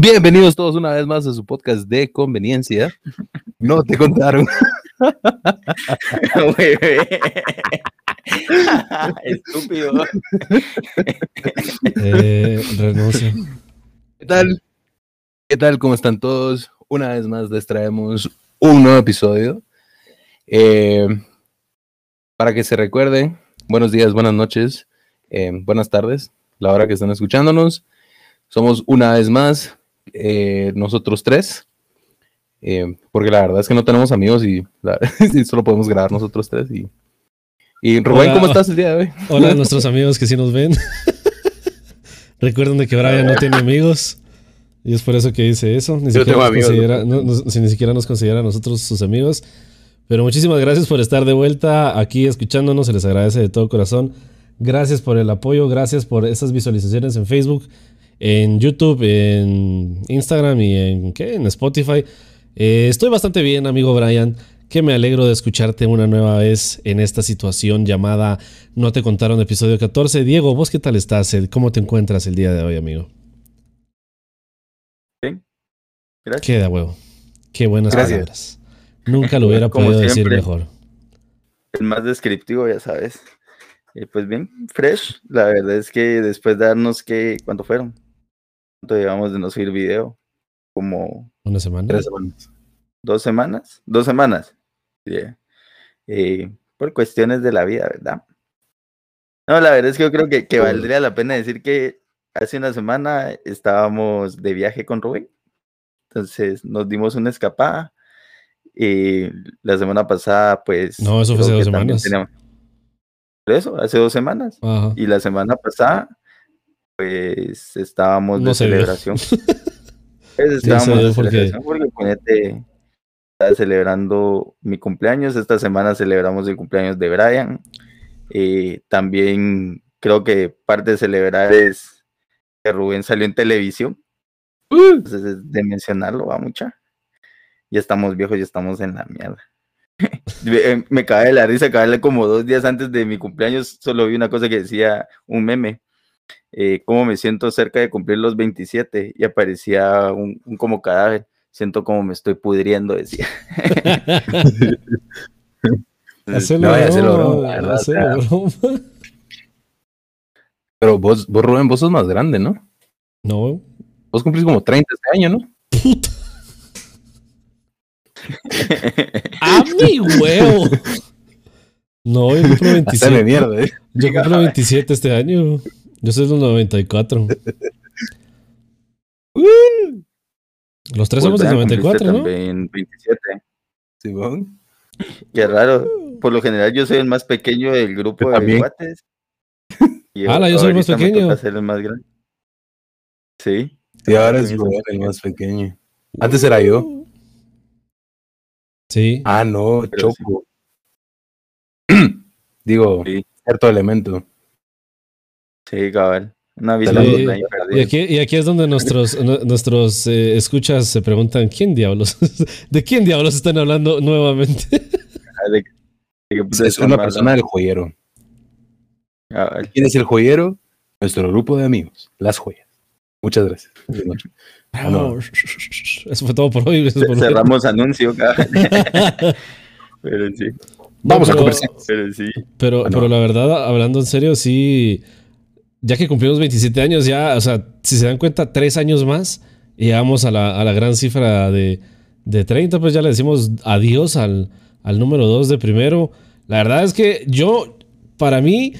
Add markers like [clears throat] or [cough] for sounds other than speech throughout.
Bienvenidos todos una vez más a su podcast de conveniencia. No te contaron. [laughs] [laughs] Estúpido. Eh, renuncio. ¿Qué tal? ¿Qué tal? ¿Cómo están todos? Una vez más les traemos un nuevo episodio. Eh, para que se recuerden, buenos días, buenas noches, eh, buenas tardes, la hora que están escuchándonos. Somos una vez más eh, nosotros tres, eh, porque la verdad es que no tenemos amigos y, la- [laughs] y solo podemos grabar nosotros tres. Y, y Rubén, Hola. ¿cómo estás el día de hoy? Hola a [laughs] nuestros amigos que sí nos ven. [laughs] Recuerden de que Brian no tiene amigos. Y es por eso que dice eso. Ni, Yo siquiera amigos, no- si ni siquiera nos considera a nosotros sus amigos. Pero muchísimas gracias por estar de vuelta aquí escuchándonos. Se les agradece de todo corazón. Gracias por el apoyo. Gracias por esas visualizaciones en Facebook, en YouTube, en Instagram y en, ¿qué? en Spotify. Eh, estoy bastante bien, amigo Brian. Que me alegro de escucharte una nueva vez en esta situación llamada No te contaron episodio 14. Diego, ¿vos qué tal estás? ¿Cómo te encuentras el día de hoy, amigo? Gracias. Qué de huevo. Qué buenas Gracias. palabras. Nunca [laughs] lo hubiera podido decir mejor. El más descriptivo, ya sabes. Eh, pues bien, fresh. La verdad es que después de darnos que, ¿cuánto fueron? ¿Cuánto llevamos de no subir video? Como Una semana. Tres semanas. dos semanas. Dos semanas. Yeah. Eh, por cuestiones de la vida, ¿verdad? No, la verdad es que yo creo que, que valdría la pena decir que hace una semana estábamos de viaje con Rubén. Entonces nos dimos una escapada. Y la semana pasada, pues. No, eso fue hace dos semanas. teníamos- Por eso, hace dos semanas. Ajá. Y la semana pasada, pues estábamos No de celebración. [laughs] Pues, estábamos de porque- celebración porque ponete, estaba celebrando mi cumpleaños. Esta semana celebramos el cumpleaños de Brian. Eh, también creo que parte de celebrar es que Rubén salió en televisión. Entonces, es de mencionarlo, va mucha. Ya estamos viejos, ya estamos en la mierda. Me- [laughs] Me cae de la risa, cae como dos días antes de mi cumpleaños, solo vi una cosa que decía un meme. Eh, cómo me siento cerca de cumplir los 27 y aparecía un, un como cadáver. Siento como me estoy pudriendo, decía. [laughs] Hacelo No, broma, o sea. Pero vos, vos, Rubén, vos sos más grande, ¿no? No, Vos cumplís como 30 este año, ¿no? ¡A [laughs] mi huevo! No, yo cumplo Haceme 27. mierda, ¿eh? Yo cumplo 27 este año. Yo soy del 94. [laughs] Los tres somos del Pues, vean, cumpliste 94, ¿no? también 27. Simón. Qué raro. Por lo general yo soy el más pequeño del grupo de también. cuates. [laughs] Y Ala, yo soy el más pequeño. ser el más grande. Sí. Sí, ahora es el más pequeño. Antes era yo. Sí. Ah, no, Pero sí. Choco. [clears throat] Digo, Sí. cierto elemento. Sí, cabal. Una Sí. Y aquí, y aquí es donde nuestros, nu- nuestros eh, escuchas se preguntan, ¿quién diablos? [laughs] ¿De quién diablos están hablando nuevamente? De- de qué puta Es una persona del joyero. Cabal. ¿Quién es el joyero? Nuestro grupo de amigos, las joyas. Muchas gracias. Ah, no. Eso fue todo por hoy. por- Cerramos anuncio, cabal. [laughs] Pero sí. No, Vamos a comercial. Pero sí. Pero, Ah, no. pero la verdad, hablando en serio, sí, ya que cumplimos 27 años, ya, o sea, si se dan cuenta, tres años más, y llegamos a la, a la gran cifra de, de 30, pues ya le decimos adiós al, al número 2 de primero. La verdad es que yo, para mí,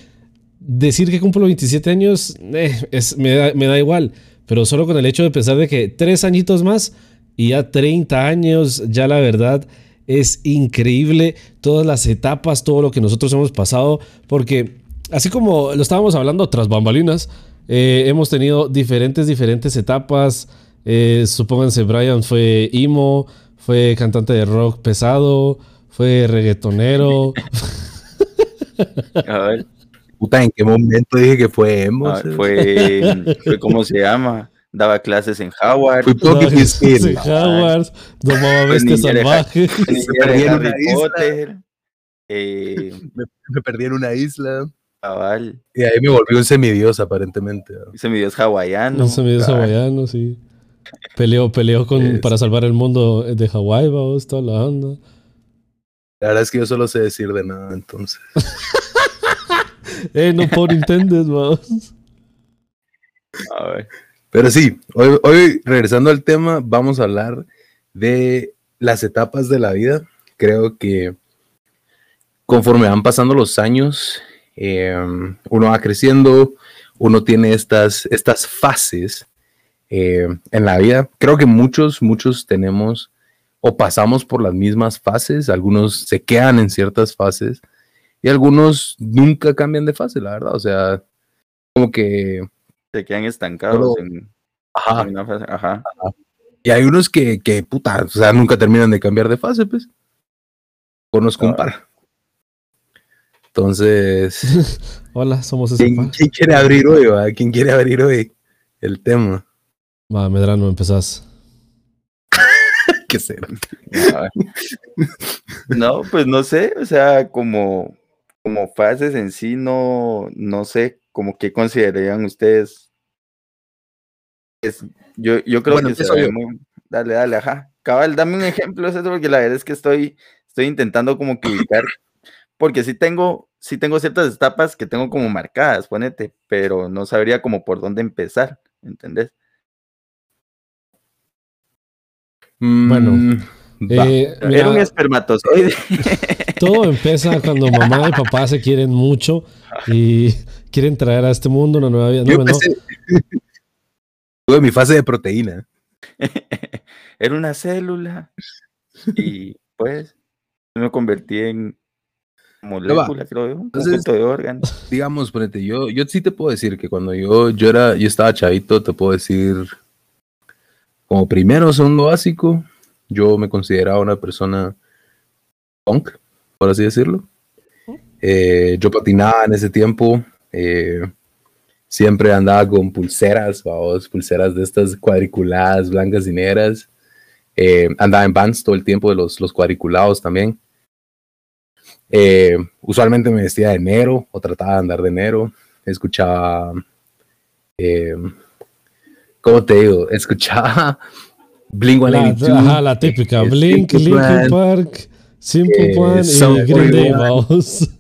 decir que cumplo 27 años eh, es, me, da, me da igual, pero solo con el hecho de pensar de que tres añitos más y ya 30 años, ya la verdad es increíble todas las etapas, todo lo que nosotros hemos pasado, porque así como lo estábamos hablando tras bambalinas, eh, hemos tenido diferentes, diferentes etapas. Eh, supónganse, Brian fue emo, fue cantante de rock pesado, fue reggaetonero. [laughs] Cabal. Puta, ¿en qué momento dije que fue emo? Ah, fue, fue, ¿cómo se llama? Daba clases en Howard. Fui Spin. sí, Howard, domaba Fue bestia niñera de salvaje. Niñera perdí en una isla. Eh, [laughs] Me, me perdí en una isla. Cabal. Y ahí me volví un semidios, aparentemente. ¿no? Hice videos hawaianos. No se me dio cabal. hawaiano, sí. Peleó, peleó con, para salvar el mundo de Hawái, vamos, toda la onda. La verdad es que yo solo sé decir de nada, entonces. [laughs] eh, no por intended, vamos. A ver. Pero sí, hoy, hoy regresando al tema, vamos a hablar de las etapas de la vida. Creo que conforme van pasando los años, eh, uno va creciendo, uno tiene estas, estas fases eh, en la vida. Creo que muchos, muchos tenemos o pasamos por las mismas fases, algunos se quedan en ciertas fases y algunos nunca cambian de fase, la verdad. O sea, como que... Se quedan estancados en, Ajá, en una fase. Ajá. Y hay unos que, que, puta, o sea, nunca terminan de cambiar de fase, pues. Conozco un Ah. Entonces, [laughs] Hola, somos ese ¿quién, quién quiere abrir hoy, va? ¿Quién quiere abrir hoy el tema? Va, Medrano, empezás. [laughs] ¿Qué será? [laughs] No, pues no sé, o sea, como, como fases en sí, no, no sé, como que considerarían ustedes. Es, yo, yo creo Bueno, que se ve muy. Dale, dale, ajá. Cabal, dame un ejemplo, porque la verdad es que estoy, estoy intentando como que ubicar, porque sí tengo, sí tengo ciertas etapas que tengo como marcadas, ponete, pero no sabría como por dónde empezar, ¿entendés? Bueno, Mm. Eh, Era mira, un espermatozoide. [laughs] todo empieza cuando mamá y papá se quieren mucho y [laughs] quieren traer a este mundo una nueva vida. Yo No, no, empecé. Tuve mi fase de proteína. [laughs] Era una célula. Y pues me convertí en molécula, creo yo. Un Entonces- conjunto de órganos. Digamos, ponete, yo, yo sí te puedo decir que cuando yo, yo era, yo estaba chavito, te puedo decir, como primero segundo básico, yo me consideraba una persona punk, por así decirlo. Eh, yo patinaba en ese tiempo, eh, siempre andaba con pulseras, vamos, pulseras de estas cuadriculadas, blancas y negras. Eh, andaba en bands todo el tiempo de los, los cuadriculados también. Eh, usualmente me vestía de negro o trataba de andar de negro. Escuchaba, eh, ¿cómo te digo? Escuchaba [laughs] Blink la, 182. ajá, la típica. eh, Blink, Simple Linkin Plan, Park, Simple eh, Plan y Green Day, 41. vamos.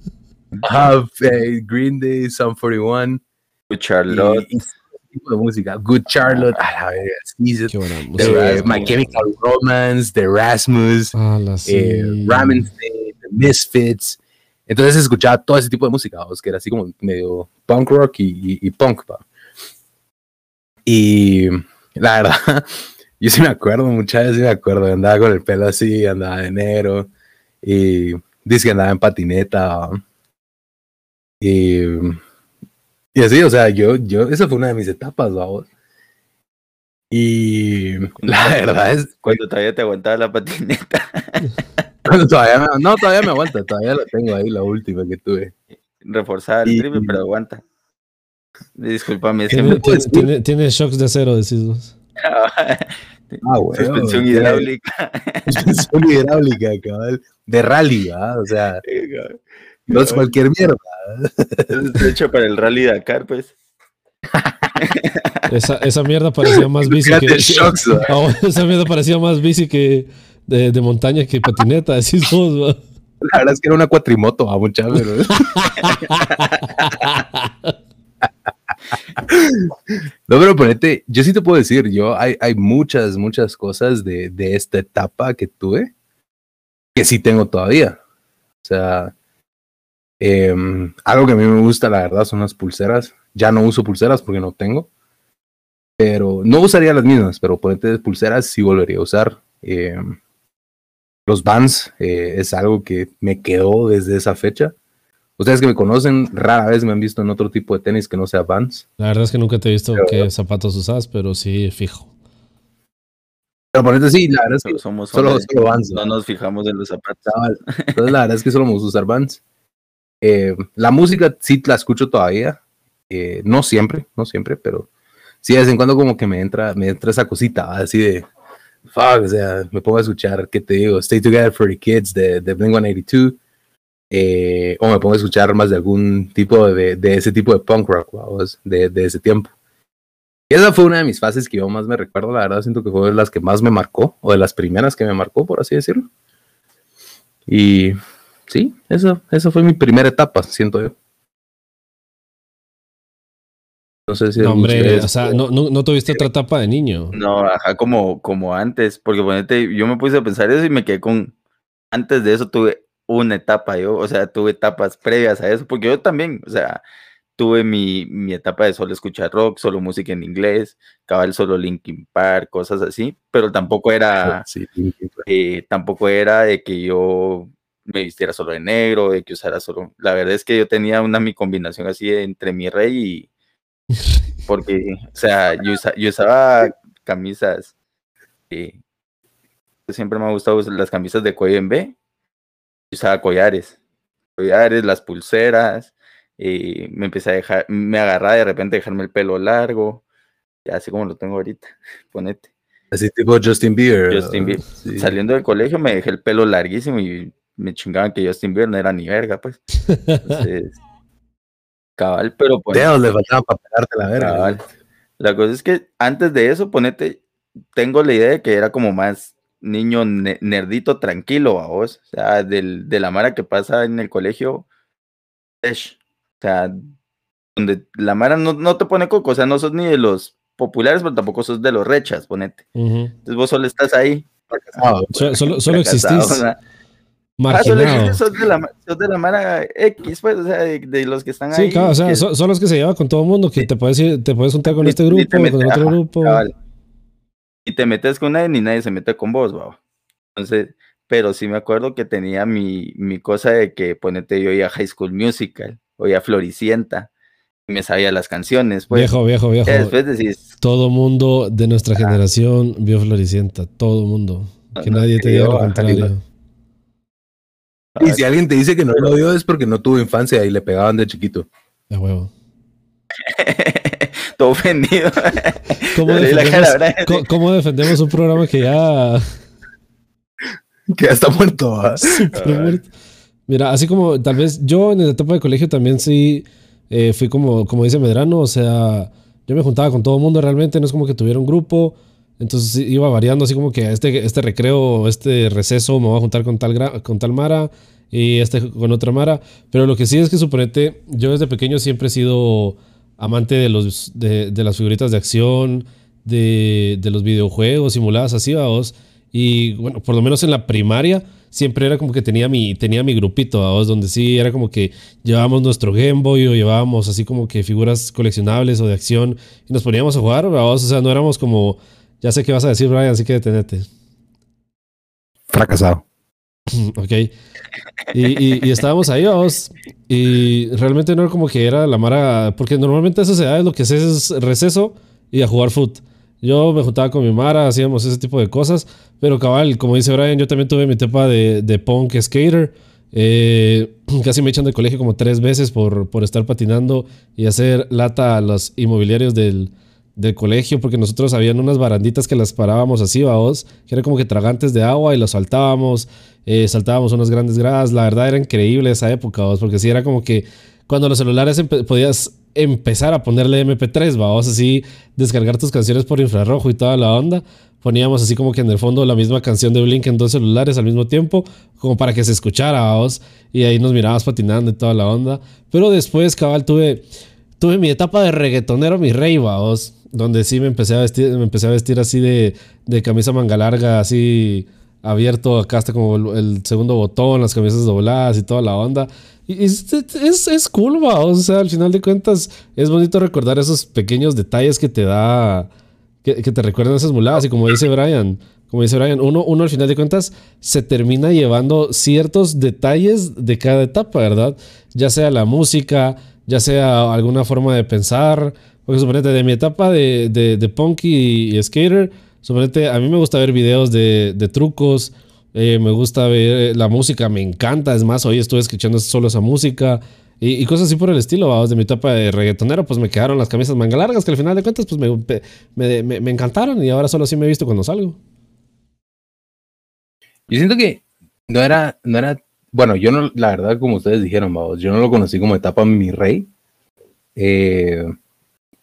ajá, eh, Green Day, Sum 41. y- Charlotte. y ese tipo de música. Good Charlotte. a la verga, buena The, eh, My Chemical Romance, The Rasmus. Ah, la sí. eh, The Misfits. Entonces escuchaba todo ese tipo de música, vamos, que era así como medio punk rock y, y- y punk. pa. Y la verdad, [laughs] yo sí me acuerdo, muchas veces sí me acuerdo, andaba con el pelo así, andaba de negro y dice que andaba en patineta. va. Y, y así, o sea, yo, yo, esa fue una de mis etapas, vamos. Y la verdad es, Cuando todavía te aguantaba la patineta. [laughs] Bueno, todavía me, no, todavía me aguanta, todavía la tengo ahí, la última que tuve. Reforzada el Y- triple, pero aguanta. Disculpame, [laughs] Tiene, tiene, tiene- tiene shocks de acero, decís vos. [laughs] Ah, güey. suspensión hidráulica. [laughs] Suspensión hidráulica, cabal. De rally, ¿verdad? O sea, no es cualquier mierda. Es hecho para el Rally Dakar, pues. Esa, esa mierda parecía más bici que. Shocks. Ah, esa mierda parecía más bici que de, de montaña que patineta, decís vos, va. La verdad es que era una cuatrimoto, a mucha. No, pero ponete, yo sí te puedo decir, yo hay, hay muchas, muchas cosas de, de esta etapa que tuve que sí tengo todavía. O sea, em, algo que a mí me gusta, la verdad, son las pulseras. Ya no uso pulseras porque no tengo. Pero no usaría las mismas, pero ponete pulseras sí volvería a usar. Em, los bands eh, es algo que me quedó desde esa fecha. Ustedes que me conocen, rara vez me han visto en otro tipo de tenis que no sea Vans. La verdad es que nunca te he visto Pero- qué zapatos usas, pero sí, fijo. Pero ponete sí, la verdad es que Solo somos solo, hombres, solo Vans. No nos fijamos en los zapatos. Entonces, la verdad es que solo me gusta usar Vans. Eh, la música sí la escucho todavía. eh, no siempre, no siempre, pero sí de vez en cuando como que me entra, me entra esa cosita así de fuck, o sea, me pongo a escuchar, ¿qué te digo? Stay Together for the Kids de, de Blink 182. eh, o me pongo a escuchar más de algún tipo de, de ese tipo de punk rock, vamos, de, de ese tiempo. esa fue una de mis fases que yo más me recuerdo, la verdad siento que fue de las que más me marcó, o de las primeras que me marcó, por así decirlo. Y sí, eso, eso fue mi primera etapa, siento yo. No sé si... No, hombre, o sea, no, no, tuviste otra etapa de niño. No, ajá, como, como antes, porque ponete, yo me puse a pensar eso y me quedé con, antes de eso tuve una etapa, yo, o sea, tuve etapas previas a eso, porque yo también, o sea, tuve mi, mi, etapa de solo escuchar rock, solo música en inglés, cabal solo Linkin Park, cosas así, pero tampoco era, [laughs] eh, tampoco era de que yo me vistiera solo de negro, de que usara solo, la verdad es que yo tenía una mi combinación así entre mi rey y, [laughs] porque, o sea, yo, yo usaba camisas, eh, siempre me ha gustado las camisas de cuello en B, usaba collares, collares, las pulseras, y me empecé a dejar, me agarraba de repente a dejarme el pelo largo, así como lo tengo ahorita, [laughs] ponete. Así tipo Justin Bieber. Justin Bieber. Saliendo del colegio me dejé el pelo larguísimo y me chingaban que Justin Bieber no era ni verga, pues. [laughs] Entonces, cabal, pero pues. le faltaba para pegarte la verga. Cabal. La cosa es que antes de eso, ponete, tengo la idea de que era como más niño nerdito tranquilo, a vos. O sea, del, de la mara que pasa en el colegio. O sea, donde la Mara no, te pone coco, o sea, no sos ni de los populares, pero tampoco sos de los rechas, ponete. Entonces vos solo estás ahí. solo, solo existís. Marginado. sos, de la, de la Mara X, pues, o sea, de, los que están ahí. Sí, claro, o sea, son, los que se llevan con todo el mundo, que te puedes ir, te puedes juntar con este grupo, con otro grupo. Y te metes con nadie, ni nadie se mete con vos, wow. Entonces, pero sí me acuerdo que tenía mi, mi cosa de que, ponete, yo iba a High School Musical oía Floricienta y me sabía las canciones. Pues. Viejo, viejo, viejo. después decís. Todo mundo de nuestra generación vio Floricienta, todo mundo. Que nadie te diga lo contrario. Y si alguien te dice que no lo vio es porque no tuvo infancia y le pegaban de chiquito. De huevo. [laughs] Todo ofendido. ¿Cómo defendemos, un programa que ya. [laughs] que ya está muerto? [laughs] muerto. Mira, así como tal vez yo en la etapa de colegio también sí eh, fui como, como dice Medrano, o sea, yo me juntaba con todo el mundo realmente, no es como que tuviera un grupo, entonces iba variando así como que este, este recreo, este receso me voy a juntar con tal, con tal Mara y este con otra Mara, pero lo que sí es que suponete, yo desde pequeño siempre he sido amante de, los, de, las figuritas de acción, de, de los videojuegos simuladas así, vamos, y bueno, por lo menos en la primaria siempre era como que tenía mi, tenía mi grupito, ¿vos? donde sí era como que llevábamos nuestro Game Boy o llevábamos así como que figuras coleccionables o de acción y nos poníamos a jugar, ¿vos? o sea, no éramos como, ya sé qué vas a decir, Brian, así que detenete. Fracasado. [laughs] ok. Y, y, estábamos ahí, vamos. Y realmente no era como que era la mara. Porque normalmente eso se da, lo que haces es receso y a jugar foot. Yo me juntaba con mi Mara, hacíamos ese tipo de cosas. Pero cabal, como dice Brian, yo también tuve mi etapa de, de punk skater. Eh, [clears throat] casi me echan de colegio como tres veces por, por estar patinando y hacer lata a los inmobiliarios del, del colegio, porque nosotros habían unas baranditas que las parábamos así, vaos, que eran como que tragantes de agua y los saltábamos, eh, saltábamos unas grandes gradas. La verdad era increíble esa época, vaos, porque sí era como que cuando los celulares podías empezar a ponerle MP3, vamos así, descargar tus canciones por infrarrojo y toda la onda. Poníamos así como que en el fondo la misma canción de Blink en dos celulares al mismo tiempo, como para que se escuchara, vamos. Y ahí nos mirabas patinando y toda la onda. Pero después, cabal, tuve, tuve mi etapa de reggaetonero, mi rey, vamos. Donde sí me empecé a vestir, me empecé a vestir así de, de camisa manga larga, así abierto acá hasta como el, segundo botón, las camisas dobladas y toda la onda. Y es, es, cool. O sea, al final de cuentas, es bonito recordar esos pequeños detalles que te da, que, te recuerdan esas muladas. Y como dice Brian, como dice Brian, uno, uno al final de cuentas se termina llevando ciertos detalles de cada etapa, ¿verdad? Ya sea la música, ya sea alguna forma de pensar. Porque suponete, de mi etapa de, de, de punk y skater, Suponete, a mí me gusta ver videos de, de trucos, eh, me gusta ver la música, me encanta. Es más, hoy estuve escuchando solo esa música y, cosas así por el estilo. Vamos, de mi etapa de reggaetonero, pues me quedaron las camisas manga largas que al final de cuentas, pues me, me, me, me encantaron y ahora solo así me he visto cuando salgo. Yo siento que no era, no era, bueno, yo no, la verdad, como ustedes dijeron, vamos, yo no lo conocí como etapa mi rey. Eh,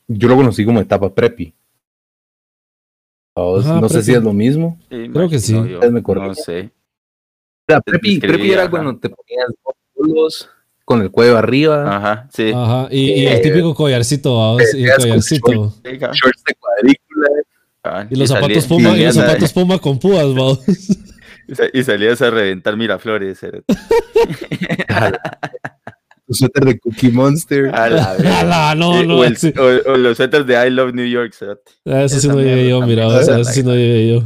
yo lo conocí como etapa preppy. Ajá, no sé si es lo mismo. Creo que sí. Yo, me. No sé. O sea, preppy, preppy era ajá. cuando te ponías dos polos con el cuello arriba, Ajá, sí. Ajá, y, y el Eh, típico collarcito, y el tenías como collarcito. Shorts de cuadrícula. ajá, Y los salía- zapatos puma, y los zapatos puma con púas, Y salías a reventar Miraflores. [laughs] [laughs] Tu suéter de Cookie Monster. A la [laughs] verga. Ala, no, Eh, no, o, el- sí. o- o los suéteres de I Love New York. Ah, Eso sí no llegué mierda yo, mira, o sea, eso sí no llegué yo.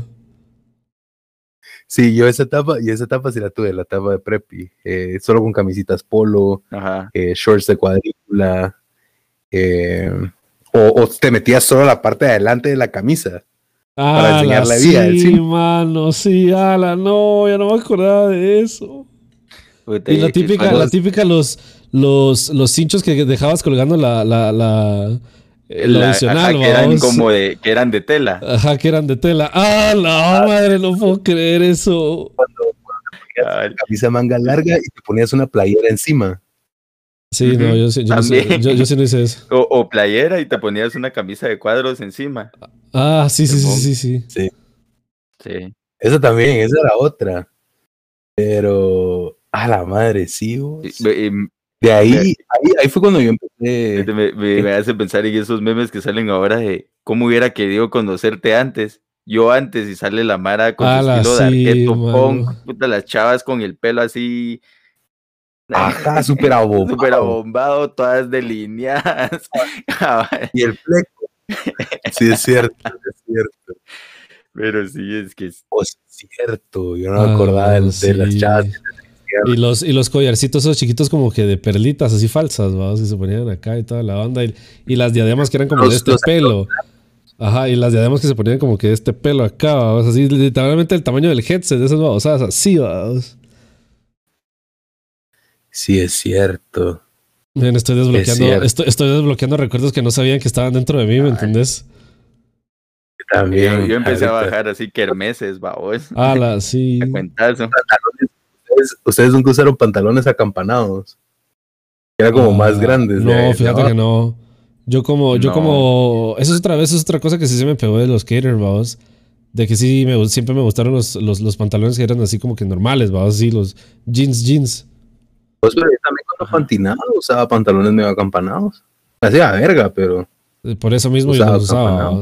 Sí, yo esa etapa, y esa etapa sí la tuve, la etapa de preppy. eh, solo con camisitas polo, Ajá. eh, shorts de cuadrícula. eh, o, o te metías solo la parte de adelante de la camisa. Para Ala, enseñar la vida sí, cine. mano, sí, ala, no, ya no me acordaba de eso. Y la típica, cuando- la típica, los, los, los cinchos que dejabas colgando la, la, la, eh, lo adicional, ajá, que eran como de, que eran de tela. Ajá, que eran de tela. ¡Ah, la madre! No puedo creer eso. Ah, Camisa manga larga y te ponías una playera encima. Sí, no, Ujú, yo, sí- yo, no sé, también. yo, yo sí no hice eso. O, o playera y te ponías una camisa de cuadros encima. Ah, sí, sí, sí, sí, sí. Sí. Esa también, esa era otra. Pero, a la madre, sí. vos. De ahí, ahí, ahí fue cuando yo empecé. me, me- me hace pensar en esos memes que salen ahora de cómo hubiera querido conocerte antes. Yo antes y sale la Mara con su estilo de arqueto punk, puta, las chavas con el pelo así Ajá, [laughs] súper abobado. súper abombado, todas delineadas. [laughs] Y el fleco. Sí, es cierto, es cierto. Pero sí, es que es- Oh, es cierto. Yo no me Ah, acordaba de, de las chavas. Y los, y los collarcitos esos chiquitos como que de perlitas así falsas, vamos, que se ponían acá y toda la banda. Y, y las diademas que eran como Los- de este pelo. Ajá, y las diademas que se ponían como que de este pelo acá, vamos, así literalmente el tamaño del headset de esas babosadas, así, vamos. Sí, es cierto. Miren, estoy desbloqueando, estoy, estoy desbloqueando recuerdos que no sabían que estaban dentro de mí, ¿me entendés? También. yo, yo empecé a bajar así kermeses, babos. Ala, sí. [laughs] Ustedes, ustedes nunca usaron pantalones acampanados. Que eran como más Ah, grandes. No, fíjate que no. Yo como, yo No. como, eso es otra vez, eso es otra cosa que sí se me pegó de los skaters, vamos. De que sí, me, siempre me gustaron los, los, los pantalones que eran así como que normales, vamos, así, los jeans, jeans. Pues, pero yo también cuando pantinaba usaba pantalones medio acampanados. Hacía verga, pero. Eh, Por eso mismo yo Usaba los usaba,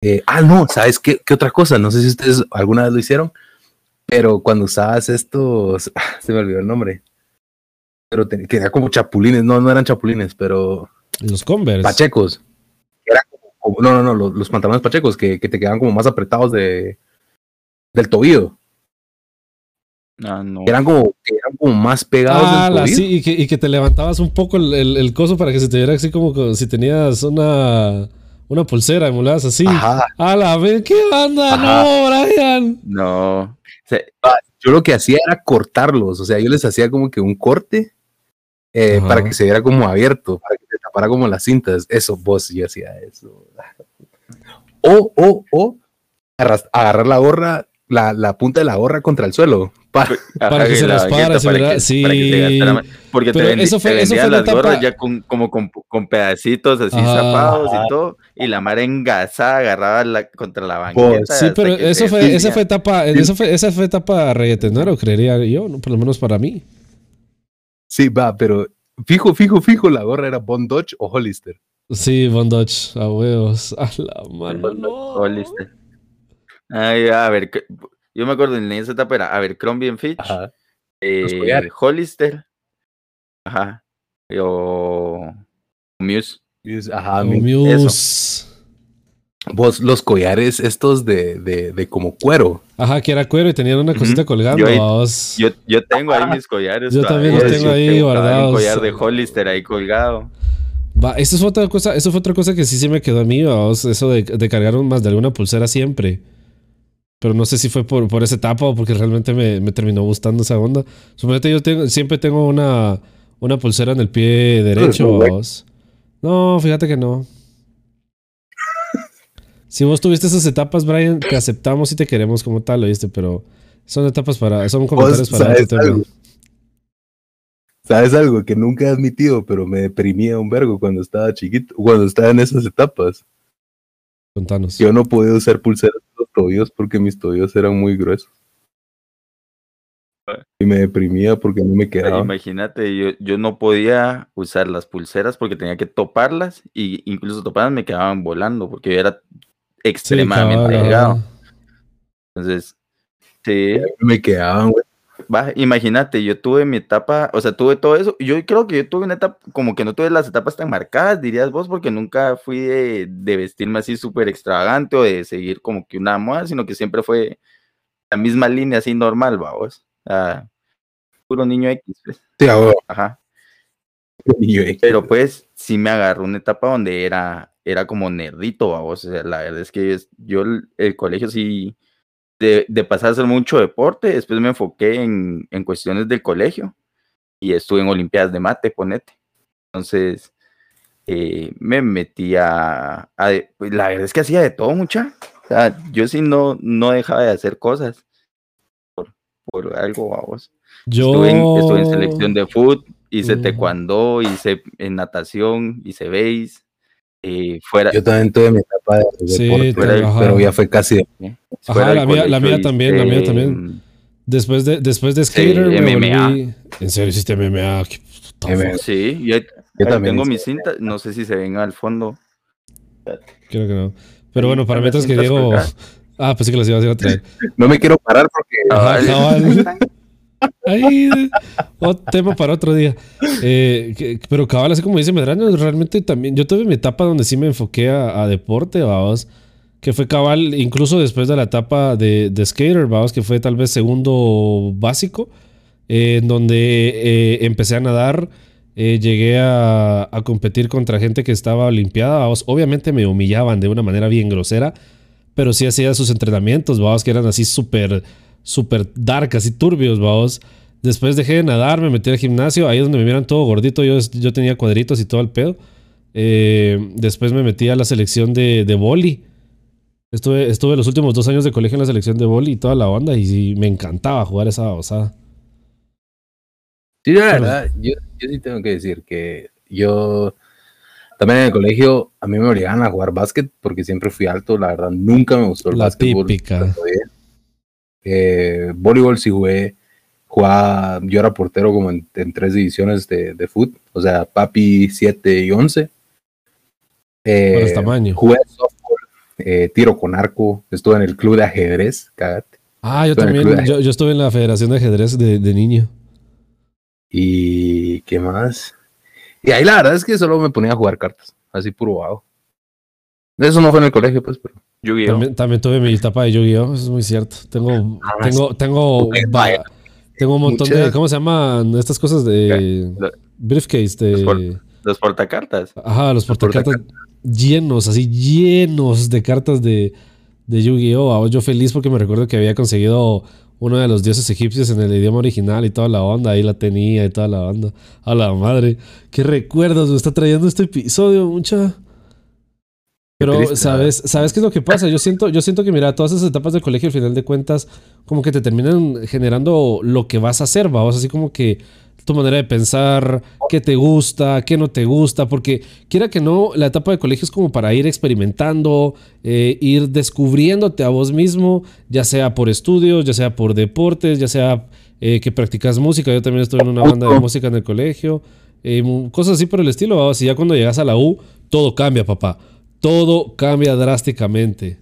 eh, ah, no, ¿sabes qué, qué otra cosa? No sé si ustedes alguna vez lo hicieron, pero cuando usabas estos. [laughs] Se me olvidó el nombre. Pero te- que era como chapulines. No, no eran chapulines, pero. Los Converse. Pachecos. Era como, no, no, no, los, los pantalones pachecos que, que te quedaban como más apretados de, del tobillo. No, no. Eran como, eran como más pegados Ah, del la- tobillo. sí, y que, y que te levantabas un poco el, el- el coso para que se te viera así como, si tenías una, una pulsera, emuladas así. Ajá. A la vez, ¿qué banda? Ajá. No, Brian. No. Se- Yo lo que hacía era cortarlos. O sea, yo les hacía como que un corte eh, para que se viera como abierto, para que se tapara como las cintas. Eso, vos, yo hacía eso. [laughs] O, o, o agarrar la gorra, la, la punta de la gorra contra el suelo. Pa- [laughs] Para que se la raspara, banqueta, se para que- sí. para que se gastara más. Porque te, Pero vendi- eso fue- te eso fue la las gorras etapa- ya con, como con, con pedacitos así Ajá. zapados y todo. Y la mara engasada agarraba la, contra la banqueta. Sí, pero eso fue, esa fue etapa, eso fue, esa fue etapa reggaetonero, creería yo, ¿no? por lo menos para mí. sí, va, pero fijo, fijo, fijo, la gorra era Bond Dodge o Hollister. Sí, Von Dodge, a huevos. A la mano, Bond no. Hollister. Ay, a ver, yo me acuerdo en esa etapa era, a ver, Crombie and Fitch, Ajá. eh. Hollister, ajá, o Muse. Ajá, Muse. vos, los collares estos de, de, de como cuero. Ajá, que era cuero y tenían una cosita colgando. Yo ahí-. Yo, yo tengo ahí mis collares. Yo también los tengo yo ahí tengo guardados. Un collar de Hollister ahí colgado. Va, eso fue otra cosa, eso fue otra cosa que sí se me quedó a mí, vamos, eso de, de cargar un- más de alguna pulsera siempre. Pero no sé si fue por, por esa etapa o porque realmente me, me terminó gustando esa onda. Suponete yo tengo, siempre tengo una, una pulsera en el pie derecho, no, fíjate que no. [laughs] Si vos tuviste esas etapas, Brian, te aceptamos y te queremos como tal, ¿oíste? Pero son etapas para, son comentarios para sabes otro tema. algo. ¿Sabes algo que nunca he admitido, pero me deprimía un vergo cuando estaba chiquito, cuando estaba en esas etapas? Contanos. Yo no podía usar pulseras tobillos porque mis tobillos eran muy gruesos. Y me deprimía porque no me quedaba. Imagínate, yo, yo no podía usar las pulseras porque tenía que toparlas y incluso toparlas me quedaban volando porque yo era extremadamente delgado. Entonces, sí. Me quedaban, güey. Va, imagínate, yo tuve mi etapa, o sea, tuve todo eso. Yo creo que yo tuve una etapa, como que no tuve las etapas tan marcadas, dirías vos, porque nunca fui de, de vestirme así súper extravagante o de seguir como que una moda, sino que siempre fue la misma línea así normal, vamos. Ah, puro niño X. Pues. Sí, ahora. Ajá. Niño X. Pero pues sí me agarró una etapa donde era, era como nerdito, vamos. O sea, la verdad es que yo el colegio sí, de, de pasar a hacer mucho deporte, después me enfoqué en, en cuestiones del colegio y estuve en Olimpiadas de Mate, ponete. Entonces, eh, me metí a, pues, la verdad es que hacía de todo, mucha. O sea, yo sí no, no dejaba de hacer cosas por, por algo, vamos. Yo. Estuve en, estuve en selección de fútbol, hice Ujú. taekwondo, hice en natación, hice base. Eh, fuera, Yo también tuve mi etapa de Sí, deporte, te- pero ajá. ya fue casi. fuera Ajá, la mía- la mía también, la mía también. Después de, después de Skater, me MMA. volví. ¿En serio hiciste MMA? Sí, yo, Yo también tengo hice. mis cintas, no sé si se ven al fondo. Creo que no. Pero bueno, para mientras que Diego. [laughs] Ah, pensé que las ibas a traer. No me quiero parar porque Ajá, Ay, cabal. [laughs] Ahí, tema para otro día. Eh, pero cabal, así como dice Medrano, realmente también. Yo tuve mi etapa donde sí me enfoqué a, deporte, vamos. Que fue cabal, incluso después de la etapa de, skater, vamos, que fue tal vez segundo básico, en donde eh, empecé a nadar. eh, llegué a, a competir contra gente que estaba olimpiada. vamos. Obviamente me humillaban de una manera bien grosera, pero sí hacía sus entrenamientos, vamos, que eran así súper, súper dark, así turbios, vamos. Después dejé de nadar, me metí al gimnasio, ahí es donde me miran todo gordito, yo, yo tenía cuadritos y todo el pedo. Eh, después me metí a la selección de, de boli. Estuve, estuve los últimos dos años de colegio en la selección de boli y toda la onda, y me encantaba jugar esa babosada. Sí, la verdad, yo, yo sí tengo que decir que yo también en el colegio a mí me obligaban a jugar básquet porque siempre fui alto, la verdad, nunca me gustó el La básquetbol. típica. Eh, voleibol sí jugué, jugaba, yo era portero como en, en tres divisiones de, de fútbol, o sea, papi 7 y 11. Eh, Por el tamaño. Jugué softball, eh, tiro con arco, estuve en el club de ajedrez, cágate. Ah, yo Estuve también, yo estuve en la Federación de Ajedrez de, de niño. Y qué más. Y ahí la verdad es que solo me ponía a jugar cartas, así puro vago. Eso no fue en el colegio, pues, pero. Yu-Gi-Oh! También, también tuve mi etapa de Yu-Gi-Oh! Eso es muy cierto. Tengo, Ah, tengo, tengo, vaya. un montón de. ¿Cómo se llaman estas cosas de. Briefcase Los por- de. Los portacartas. Ajá, los Los portacartas llenos, así llenos de cartas de, de Yu-Gi-Oh! Ah, Yo feliz porque me recuerdo que había conseguido uno de los dioses egipcios en el idioma original y toda la onda. Ahí la tenía y toda la onda. A la madre. Qué recuerdos me está trayendo este episodio, mucha. Pero, ¿sabes, ¿sabes qué es lo que pasa? Yo siento, yo siento que, mira, todas esas etapas del colegio, al final de cuentas, como que te terminan generando lo que vas a hacer, vamos, así como que tu manera de pensar, qué te gusta, qué no te gusta, porque quiera que no, la etapa de colegio es como para ir experimentando, eh, ir descubriéndote a vos mismo, ya sea por estudios, ya sea por deportes, ya sea eh, que practicas música. Yo también estuve en una banda de música en el colegio, eh, cosas así por el estilo, vamos, y ya cuando llegas a la U, todo cambia, papá. Todo cambia drásticamente.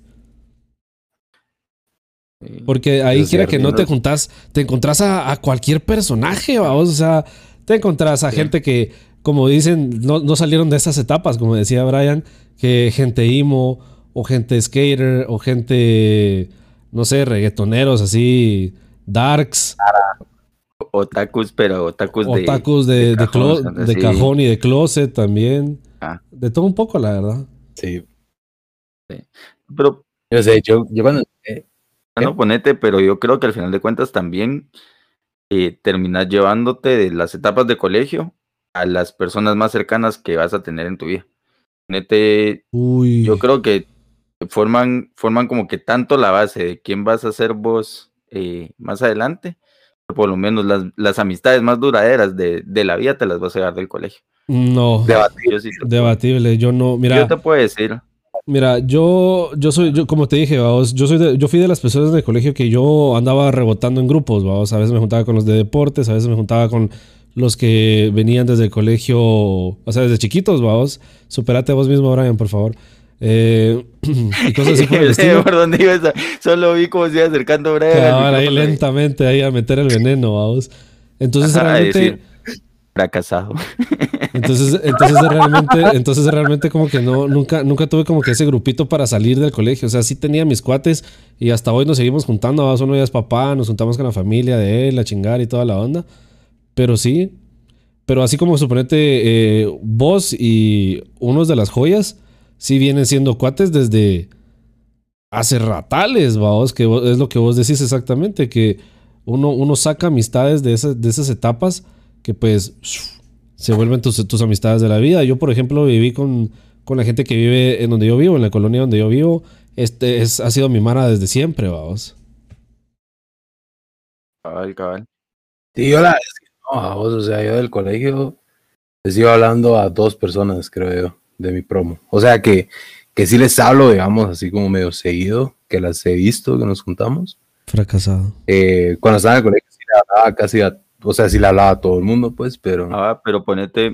Porque ahí es quiera que no te juntás, te encontrás a, a cualquier personaje, vamos, o sea, te encontrás a Sí. gente que, como dicen, no, no salieron de esas etapas, como decía Brian, que gente emo, o gente skater, o gente, no sé, reggaetoneros así, darks, Otakus, pero otakus de. otakus de, de, cajón, o sea, de cajón y de closet también. Ah. De todo un poco, la verdad. Sí. Pero Yo sé, yo, yo cuando. eh, no ponete, pero yo creo que al final de cuentas también eh, terminas llevándote de las etapas de colegio a las personas más cercanas que vas a tener en tu vida. Ponete, Uy. yo creo que forman, forman como que tanto la base de quién vas a ser vos eh, más adelante, por lo menos las, las amistades más duraderas de, de, la vida te las vas a llevar del colegio. No. Debatible. Yo sí debatible. Yo no, mira. Yo te puedo decir. Mira, yo, yo soy, yo, como te dije, vamos, yo soy de, yo fui de las personas del colegio que yo andaba rebotando en grupos, vamos, a veces me juntaba con los de deportes, a veces me juntaba con los que venían desde el colegio, o sea, desde chiquitos, vamos. Superate a vos mismo, Brian, por favor. Eh, [clears throat] y cosas así por el [laughs] estilo. ¿Por dónde ibas? Solo vi cómo se iba acercando Brian. Cabal, ahí lentamente ahí a meter el veneno, vamos. Entonces Ajá, realmente... decir, fracasado. [laughs] Entonces, entonces realmente, entonces realmente como que no, nunca, nunca tuve como que ese grupito para salir del colegio. O sea, sí tenía mis cuates y hasta hoy nos seguimos juntando. Vamos, uno ya es papá, nos juntamos con la familia de él, a chingar y toda la onda. Pero sí, pero así como suponete eh, vos y unos de las joyas, sí vienen siendo cuates desde hace ratales, vamos, que es lo que vos decís exactamente, que uno, uno saca amistades de esas, de esas etapas que pues se vuelven tus, tus amistades de la vida. Yo, por ejemplo, viví con, con la gente que vive en donde yo vivo, en la colonia donde yo vivo. Este es, ha sido mi mara desde siempre, vamos. Cabal, cabal. Sí, yo la no, a vos, o sea, yo del colegio les iba hablando a dos personas, creo yo, de mi promo. O sea, que, que sí les hablo, digamos, así como medio seguido, que las he visto, que nos juntamos. Fracasado. Eh, cuando estaba en el colegio sí le hablaba casi a, o sea, sí le hablaba a todo el mundo, pues, pero... Ah, pero ponete,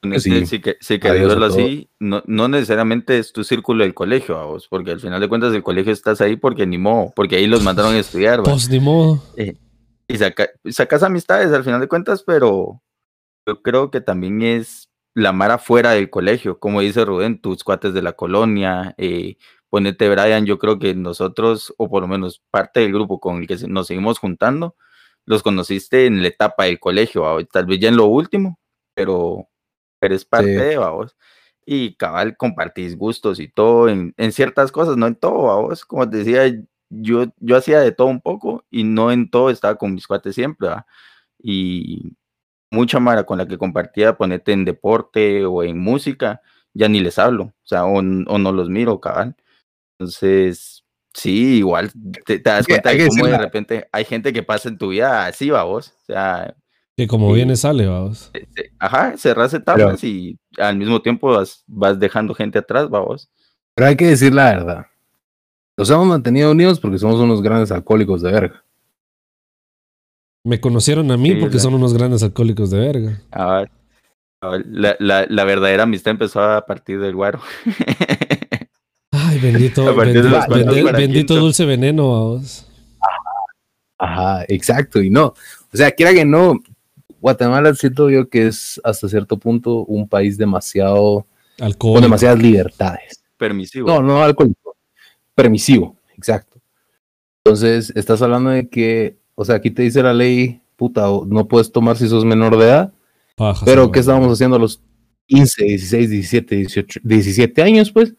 ponete Sí. si, que, si querés verlo todo. así, no, no necesariamente es tu círculo del colegio, a vos, porque al final de cuentas el colegio estás ahí porque ni modo, porque ahí los [laughs] mandaron a estudiar, ¿va? Pues ni modo. y saca- sacas amistades al final de cuentas, pero yo creo que también es la mara fuera del colegio, como dice Rubén, tus cuates de la colonia, eh, ponete Brian, yo creo que nosotros, o por lo menos parte del grupo con el que nos seguimos juntando, los conociste en la etapa del colegio, ¿va? tal vez ya en lo último, pero eres parte Sí. de, vos. Y cabal, compartís gustos y todo en, en ciertas cosas, no en todo, vos. Como te decía, yo, yo hacía de todo un poco y no en todo estaba con mis cuates siempre, ¿va? Y mucha mara con la que compartía, ponete en deporte o en música, ya ni les hablo, o sea, o no los miro, cabal. Entonces, sí, igual te, te das cuenta de que cómo de repente hay gente que pasa en tu vida así, va vos. O sea, Que como Sí. viene sale, vamos. se- se- ajá, cerras etapas y al mismo tiempo vas, vas dejando gente atrás, va vos. pero hay que decir la verdad. Nos hemos mantenido unidos porque somos unos grandes alcohólicos de verga. Me conocieron a mí Sí, porque son unos grandes alcohólicos de verga. Ah, ah, La, la, la verdadera amistad empezó a partir del guaro. [laughs] Ay, bendito, A partir de bendi- los cuantos bende- para bendito quinto. dulce veneno, vamos. Ajá, exacto, y no. O sea, quiera que no, Guatemala siento yo que es hasta cierto punto un país demasiado, Alcohol. con demasiadas libertades. Permisivo. No, no alcohólico, permisivo, exacto. Entonces, estás hablando de que, o sea, aquí te dice la ley, puta, no puedes tomar si sos menor de edad, Paja, pero ¿qué estábamos haciendo a los 15, 16, 17, 18, 17 años, pues?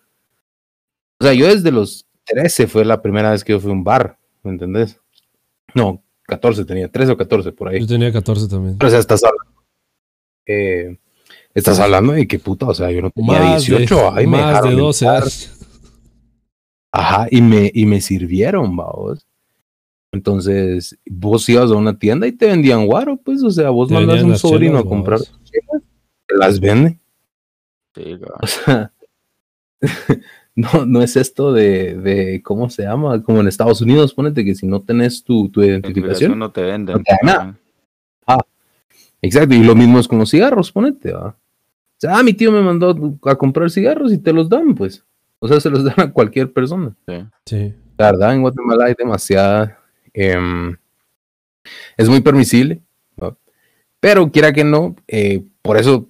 O sea, yo desde los 13 fue la primera vez que yo fui a un bar, ¿me entendés? No, 14 tenía, 13 o 14 por ahí. Yo tenía 14 también. Pero, o sea, estás hablando. eh, estás hablando de que puta, o sea, yo no tenía Más 18, de, ay, me más de dejaron 12 entrar. años. Ajá, y me, y me sirvieron, vamos. Entonces, vos ibas a una tienda y te vendían guaro, pues, o sea, vos mandas vendían un sobrino chelas, a comprar chelas, te las vende. Sí, cabal. O sea, [laughs] no, no es esto de, de, ¿cómo se llama? Como en Estados Unidos, ponete que si no tenés tu, tu Identificación no te venden. no te da nada. Ajá. Exacto, y lo mismo es con los cigarros, ponete, ¿va? O sea, ah, mi tío me mandó a comprar cigarros y te los dan, pues. O sea, se los [laughs] dan a cualquier persona. Sí. Sí. La verdad, en Guatemala hay demasiada. em, es muy permisible, ¿no? pero quiera que no, eh, por eso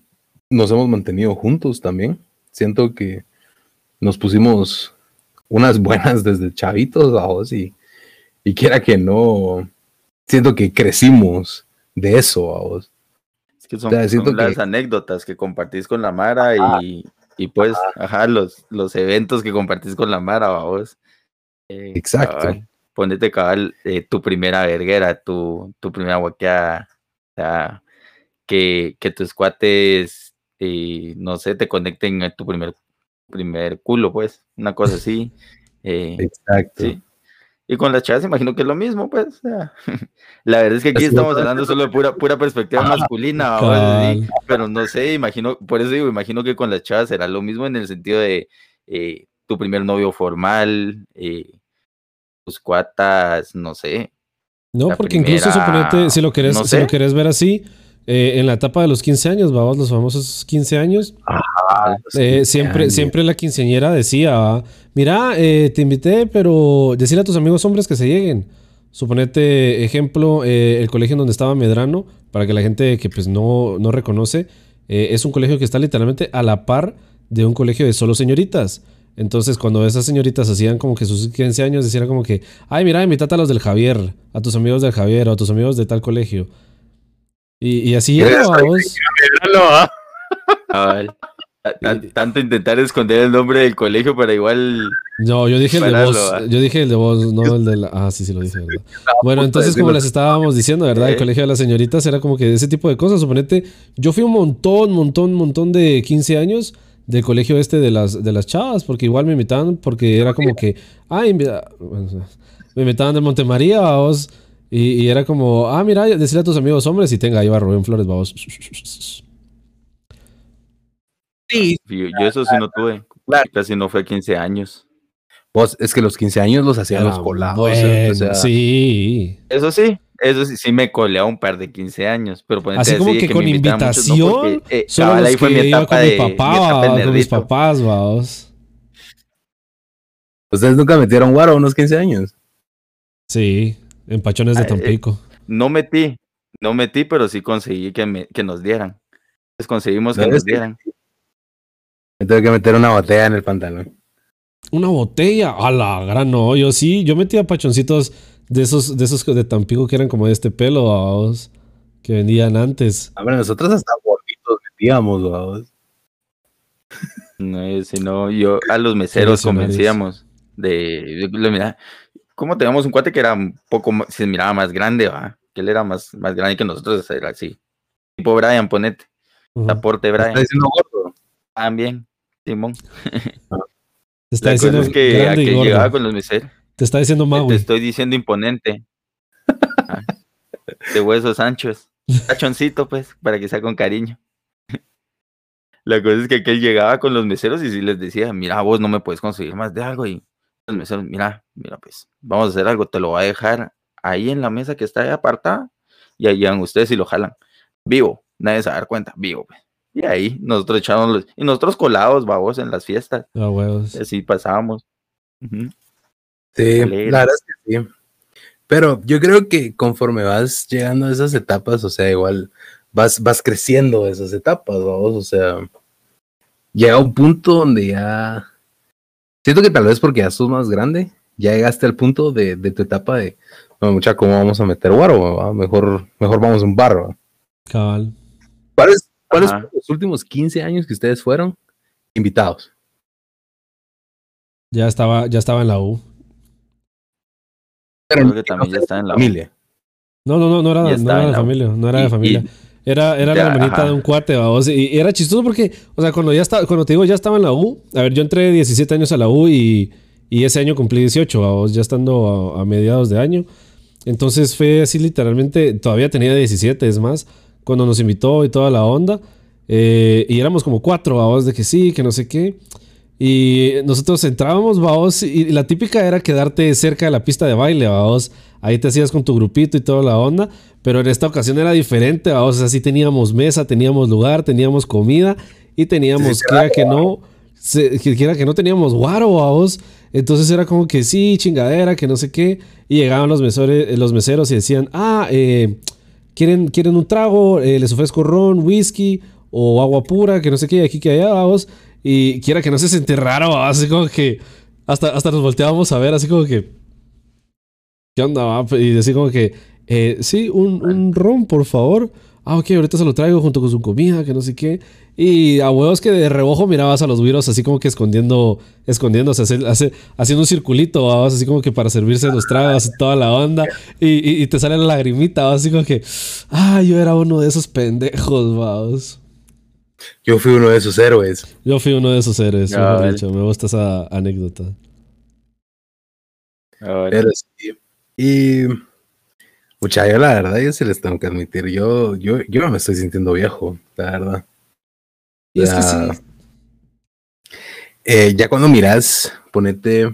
nos hemos mantenido juntos también. Siento que nos pusimos unas buenas desde chavitos, vamos, y, y quiera que no, siento que crecimos de eso, vamos. Es que son, O sea, son siento las que- anécdotas que compartís con la Mara y, y pues, ajá, los, los eventos que compartís con la Mara, vos. Eh, Exacto. cabal, ponete cabal eh, tu primera verguera, tu, tu primera guaqueada. O sea, que, que tus cuates, eh, no sé, te conecten a tu primer, primer culo, pues, una cosa [laughs] así. eh, Exacto. Sí. Y con las chavas imagino que es lo mismo, pues. [laughs] la verdad es que aquí estamos hablando solo de pura, pura perspectiva masculina, pero no sé, imagino, por eso digo, imagino que con las chavas será lo mismo en el sentido de eh, tu primer novio formal, eh, tus cuatas, no sé. No, porque incluso suponete, si lo querés, si lo querés ver así, eh, en la etapa de los 15 años, vamos, los famosos 15 años, siempre, siempre la quinceañera decía, mira, eh, te invité, pero decirle a tus amigos hombres que se lleguen. Suponete, ejemplo, eh, el colegio en donde estaba Medrano, para que la gente que pues no, no reconoce, es un colegio que está literalmente a la par de un colegio de solo señoritas. Entonces, cuando esas señoritas hacían como que sus 15 años, decían como que, ay, mira, invítate a los del Javier, a tus amigos del Javier o a tus amigos de tal colegio. Y, así era, vos. [laughs] Tanto intentar esconder el nombre del colegio para igual. No, yo dije el de vos. Yo dije el de vos, no el de la. Ah, sí, sí lo dije, ¿verdad? [laughs] Bueno, entonces, como les estábamos diciendo, ¿verdad? El colegio de las señoritas era como que ese tipo de cosas. Suponete, yo fui un montón, montón, montón de 15 años del colegio este de las, de las chavas, porque igual me invitaban, porque era como que. Ay, me invitaban de Montemaría, vos. Y, era como, ah, mira, decirle a tus amigos hombres y tenga, ahí va Rubén Flores, vamos. Sí. Yo, eso sí no tuve. Casi no fue 15 años. Vos, es que los 15 años los hacían los ah, colados. sí. Eso sí, eso sí, sí me colé a un par de 15 años. Pero así como que, con invitación. Eh, solo ahí fue mi etapa con mi papá, con mis papás, vamos. ¿Ustedes nunca metieron guaro a unos 15 años? Sí. En Pachones de ah, eh, Tampico. no metí, no metí, pero sí conseguí que, me, que nos dieran. Entonces conseguimos que nos dieran. Me tengo que meter una botella en el pantalón. Una botella, a la gran no, yo sí, yo metía pachoncitos de esos, de esos de Tampico que eran como de este pelo, vamos, que vendían antes. A ver, nosotros hasta gorditos metíamos, vamos. No, sino yo a los meseros convencíamos de, de, mira, como teníamos un cuate que era un poco, se miraba más grande, ¿va? Que él era más, más grande que nosotros, era así. Tipo Brian, ponete. Aporte Brian. ¿Está diciendo gordo? También, Simón. Te está diciendo es que, grande y llegaba con los meseros. Te está diciendo Maui. Te estoy diciendo imponente. Ah, de huesos anchos. Tachoncito, pues, para que sea con cariño. La cosa es que aquel llegaba con los meseros y si les decía, mira, vos no me puedes conseguir más de algo. Y mira, mira, pues vamos a hacer algo, te lo voy a dejar ahí en la mesa que está ahí apartada y ahí van ustedes y lo jalan. Vivo, nadie se va a dar cuenta, vivo. Pues. Y ahí nosotros echamos los, y nosotros colados, babos, en las fiestas. Ah, huevos. Así pasábamos. Sí, claro que sí. Pero yo creo que conforme vas llegando a esas etapas, o sea, igual vas, vas creciendo esas etapas, vamos, o sea, llega un punto donde ya Siento que tal vez porque ya sos más grande, ya llegaste al punto de, tu etapa de, no, mucha, ¿cómo vamos a meter guaro? Mejor, mejor vamos a un barro. Cabal. ¿Cuáles cuáles fueron los últimos 15 años que ustedes fueron invitados? Ya estaba, ya estaba en la U. Pero Creo que también ya está en la familia. No, no, no, no era, no era de familia, no era de familia. Era, era la hermanita de un cuate, vamos. Y, era chistoso porque, o sea, cuando ya estaba, cuando te digo, ya estaba en la U. A ver, yo entré 17 años a la U y, y ese año cumplí 18, vamos, ya estando a, mediados de año. Entonces fue así literalmente, todavía tenía 17, es más, cuando nos invitó y toda la onda. Eh, y éramos como cuatro, vamos, de que sí, que no sé qué. Y nosotros entrábamos, vamos, y la típica era quedarte cerca de la pista de baile, vamos. Ahí te hacías con tu grupito y toda la onda. Pero en esta ocasión era diferente, o sea, sí teníamos mesa, teníamos lugar, teníamos comida y teníamos, quiera que no, quiera que no teníamos guaro, vos. Entonces era como que sí, chingadera, que no sé qué. Y llegaban los, mesores, los meseros y decían, ah, eh, ¿quieren, ¿quieren un trago? Eh, les ofrezco ron, whisky o agua pura, que no sé qué, aquí que allá, vamos. Y quiera que no se siente raro, así como que hasta, hasta nos volteábamos a ver, así como que, ¿qué onda? Y decir como que eh, sí, un, un ron, por favor. Ah, ok, ahorita se lo traigo junto con su comida, que no sé qué. Y a huevos que de rebojo mirabas a los güiros así como que escondiendo, escondiéndose, hace, haciendo un circulito, así como que para servirse los tragos y toda la onda. Y, y, te sale la lagrimita, así como que, ah, yo era uno de esos pendejos, vamos. Yo fui uno de esos héroes. Yo fui uno de esos héroes, mejor dicho. Me gusta esa anécdota. Pero sí. Y. Mucha, yo la verdad, yo se les tengo que admitir. Yo, yo, yo me estoy sintiendo viejo, la verdad. Y es que sí. Eh, ya cuando miras, ponete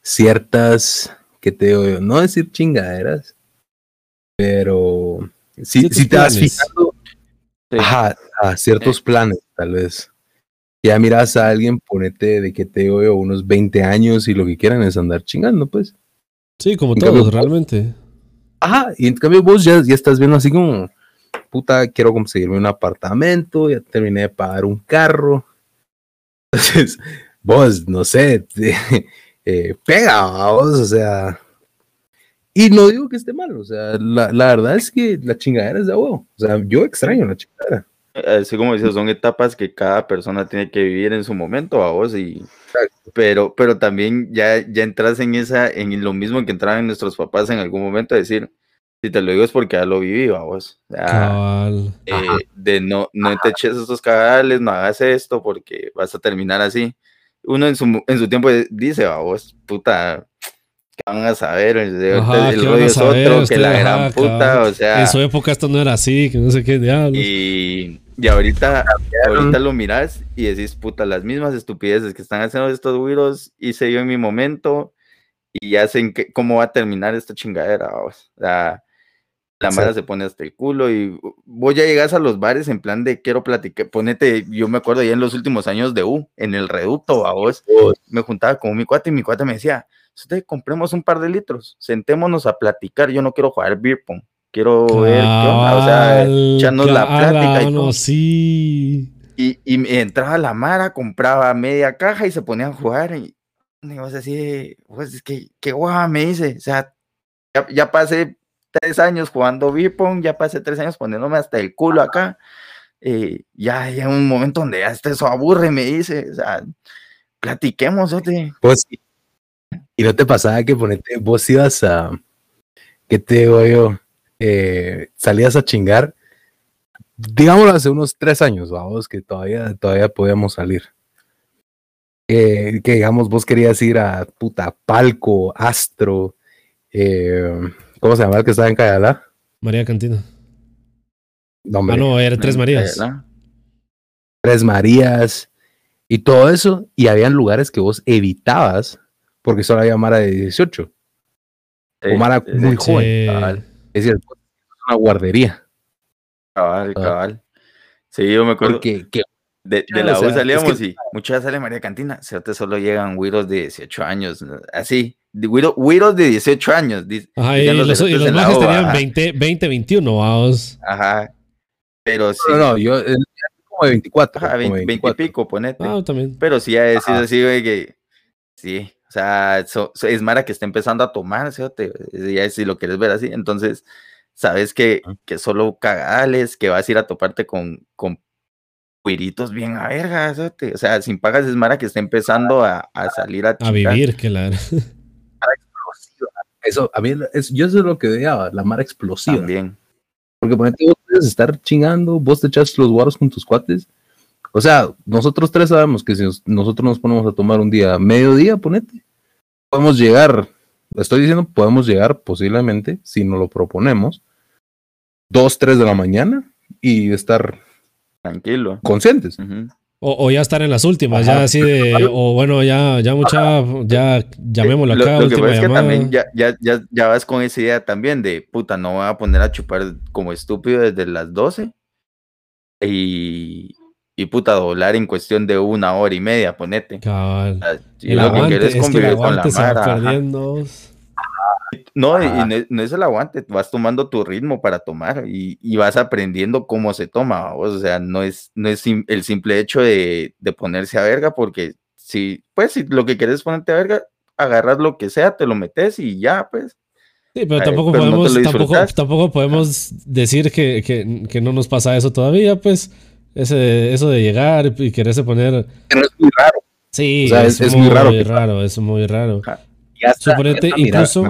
ciertas, que te oigo, no decir chingaderas, pero si, si te vas planes. fijando Sí. ajá, a ciertos planes, tal vez. Ya miras a alguien, ponete de que te oigo unos 20 años y lo que quieran es andar chingando, pues. Sí, como En todos, cambio, realmente. Ajá, y en cambio vos ya, estás viendo así como, puta, quiero conseguirme un apartamento, ya terminé de pagar un carro. [laughs] Entonces, vos, no sé, [laughs] eh, pega, vos, o sea. Y no digo que esté mal, o sea, la, la verdad es que la chingadera es de huevo. O sea, yo extraño la chingadera. Así como dices, son etapas que cada persona tiene que vivir en su momento, a vos, y Exacto. pero, pero también ya, ya entras en esa, en lo mismo que entraban nuestros papás en algún momento, decir, si te lo digo es porque ya lo viví, a vos. Eh, de no, no te eches estos cabales, no hagas esto porque vas a terminar así. Uno en su, en su tiempo dice, a vos, puta, ¿qué van a saber? El, Ajá, el ¿qué van rollo a es saber? otro, que la ajá, gran puta, o sea, En su época esto no era así, que no sé qué diablos. y, y ahorita, ahorita lo miras y decís, puta, las mismas estupideces que están haciendo estos güiros hice yo en mi momento y ya sé en qué- cómo va a terminar esta chingadera. O sea, la mara Exacto. se pone hasta el culo y vos ya llegas a los bares en plan de quiero platicar, ponete, yo me acuerdo ya en los últimos años de U, en el reducto, a vos, me juntaba con mi cuate y mi cuate me decía, compremos un par de litros, sentémonos a platicar, yo no quiero jugar beer pong, quiero ver qué onda, o sea, echarnos la plática y todo. sí. Y, y me entraba la Mara, compraba media caja y se ponían a jugar. Y, y vos así, pues es que, qué guapa me dice. O sea, ya, ya pasé tres años jugando beer pong, ya pasé tres años poniéndome hasta el culo acá. eh, ya hay un momento donde ya esto eso aburre, me dice. O sea, platiquemos, ote. Pues, y no te pasaba que ponete, vos ibas a, ¿qué te digo yo? Eh, salías a chingar, digámoslo hace unos tres años, vamos, que todavía, todavía podíamos salir. Eh, que digamos, vos querías ir a puta Palco, Astro, eh, ¿cómo se llama el que estaba en Cayala? María Cantina. No, Ah, no, era Tres Marías. ¿verdad? Tres Marías y todo eso, y habían lugares que vos evitabas porque solo había Mara de 18. Sí, O Mara muy Sí. joven. Cabal. Es decir, es una guardería. Cabal, Ah. cabal. Sí, yo me acuerdo. Porque que, De, de la o U sea, es salíamos que- y muchas sale María Cantina, te solo llegan güiros de 18 años, así, güiros de 18 años. Ajá, y los, y los majes U, tenían ajá, 20, 20, 21, vamos. Ajá, pero sí, no, no, yo eh, como de 24. ajá, como 20, de 20 y 24. pico, ponete. Ah, también. Pero sí, ya decís Ajá. así, güey, que sí, o sea, so- so- es Mara que está empezando a tomar, ya si lo quieres ver así, entonces, sabes que, que solo cagales, que vas a ir a toparte con, con güiritos bien a verga, cerote, o sea, sin pagas es Mara que está empezando a, a salir a, A vivir, que la. [laughs] Eso, a mí, es, yo eso es lo que odiaba, la mara explosiva. También. Porque ponete, vos puedes estar chingando, vos te echas los guaros con tus cuates. O sea, nosotros tres sabemos que si nos- nosotros nos ponemos a tomar un día, mediodía, ponete, podemos llegar, estoy diciendo, podemos llegar posiblemente, si nos lo proponemos, dos, tres de la mañana y estar Tranquilo. conscientes. O, o ya estar en las últimas, ya así de. O bueno, ya, ya mucha. Ya llamémoslo Lo, acá, lo que última pasa es que también ya, ya, ya, ya vas con esa idea también de puta, no voy a poner a chupar como estúpido desde las 12 y, y puta, doblar en cuestión de una hora y media, ponete. Cabal. El lo que quieres es que con la mara. No, y- y Ajá. no, es- no es el aguante, vas tomando tu ritmo para tomar y, y vas aprendiendo cómo se toma, vos, o sea, no es, no es el simple hecho de, de ponerse a verga, porque si, pues, si lo que quieres es ponerte a verga, agarras lo que sea, te lo metes y ya, pues. Sí, pero Ay, tampoco pero no te podemos, tampoco, tampoco podemos decir que, que, que no nos pasa eso todavía, pues. Ese, eso de llegar y quererse poner. Que no es muy raro. Sí, O sea, es, es- es muy, muy raro raro, es muy raro. Y hasta- Suponete, hasta incluso-.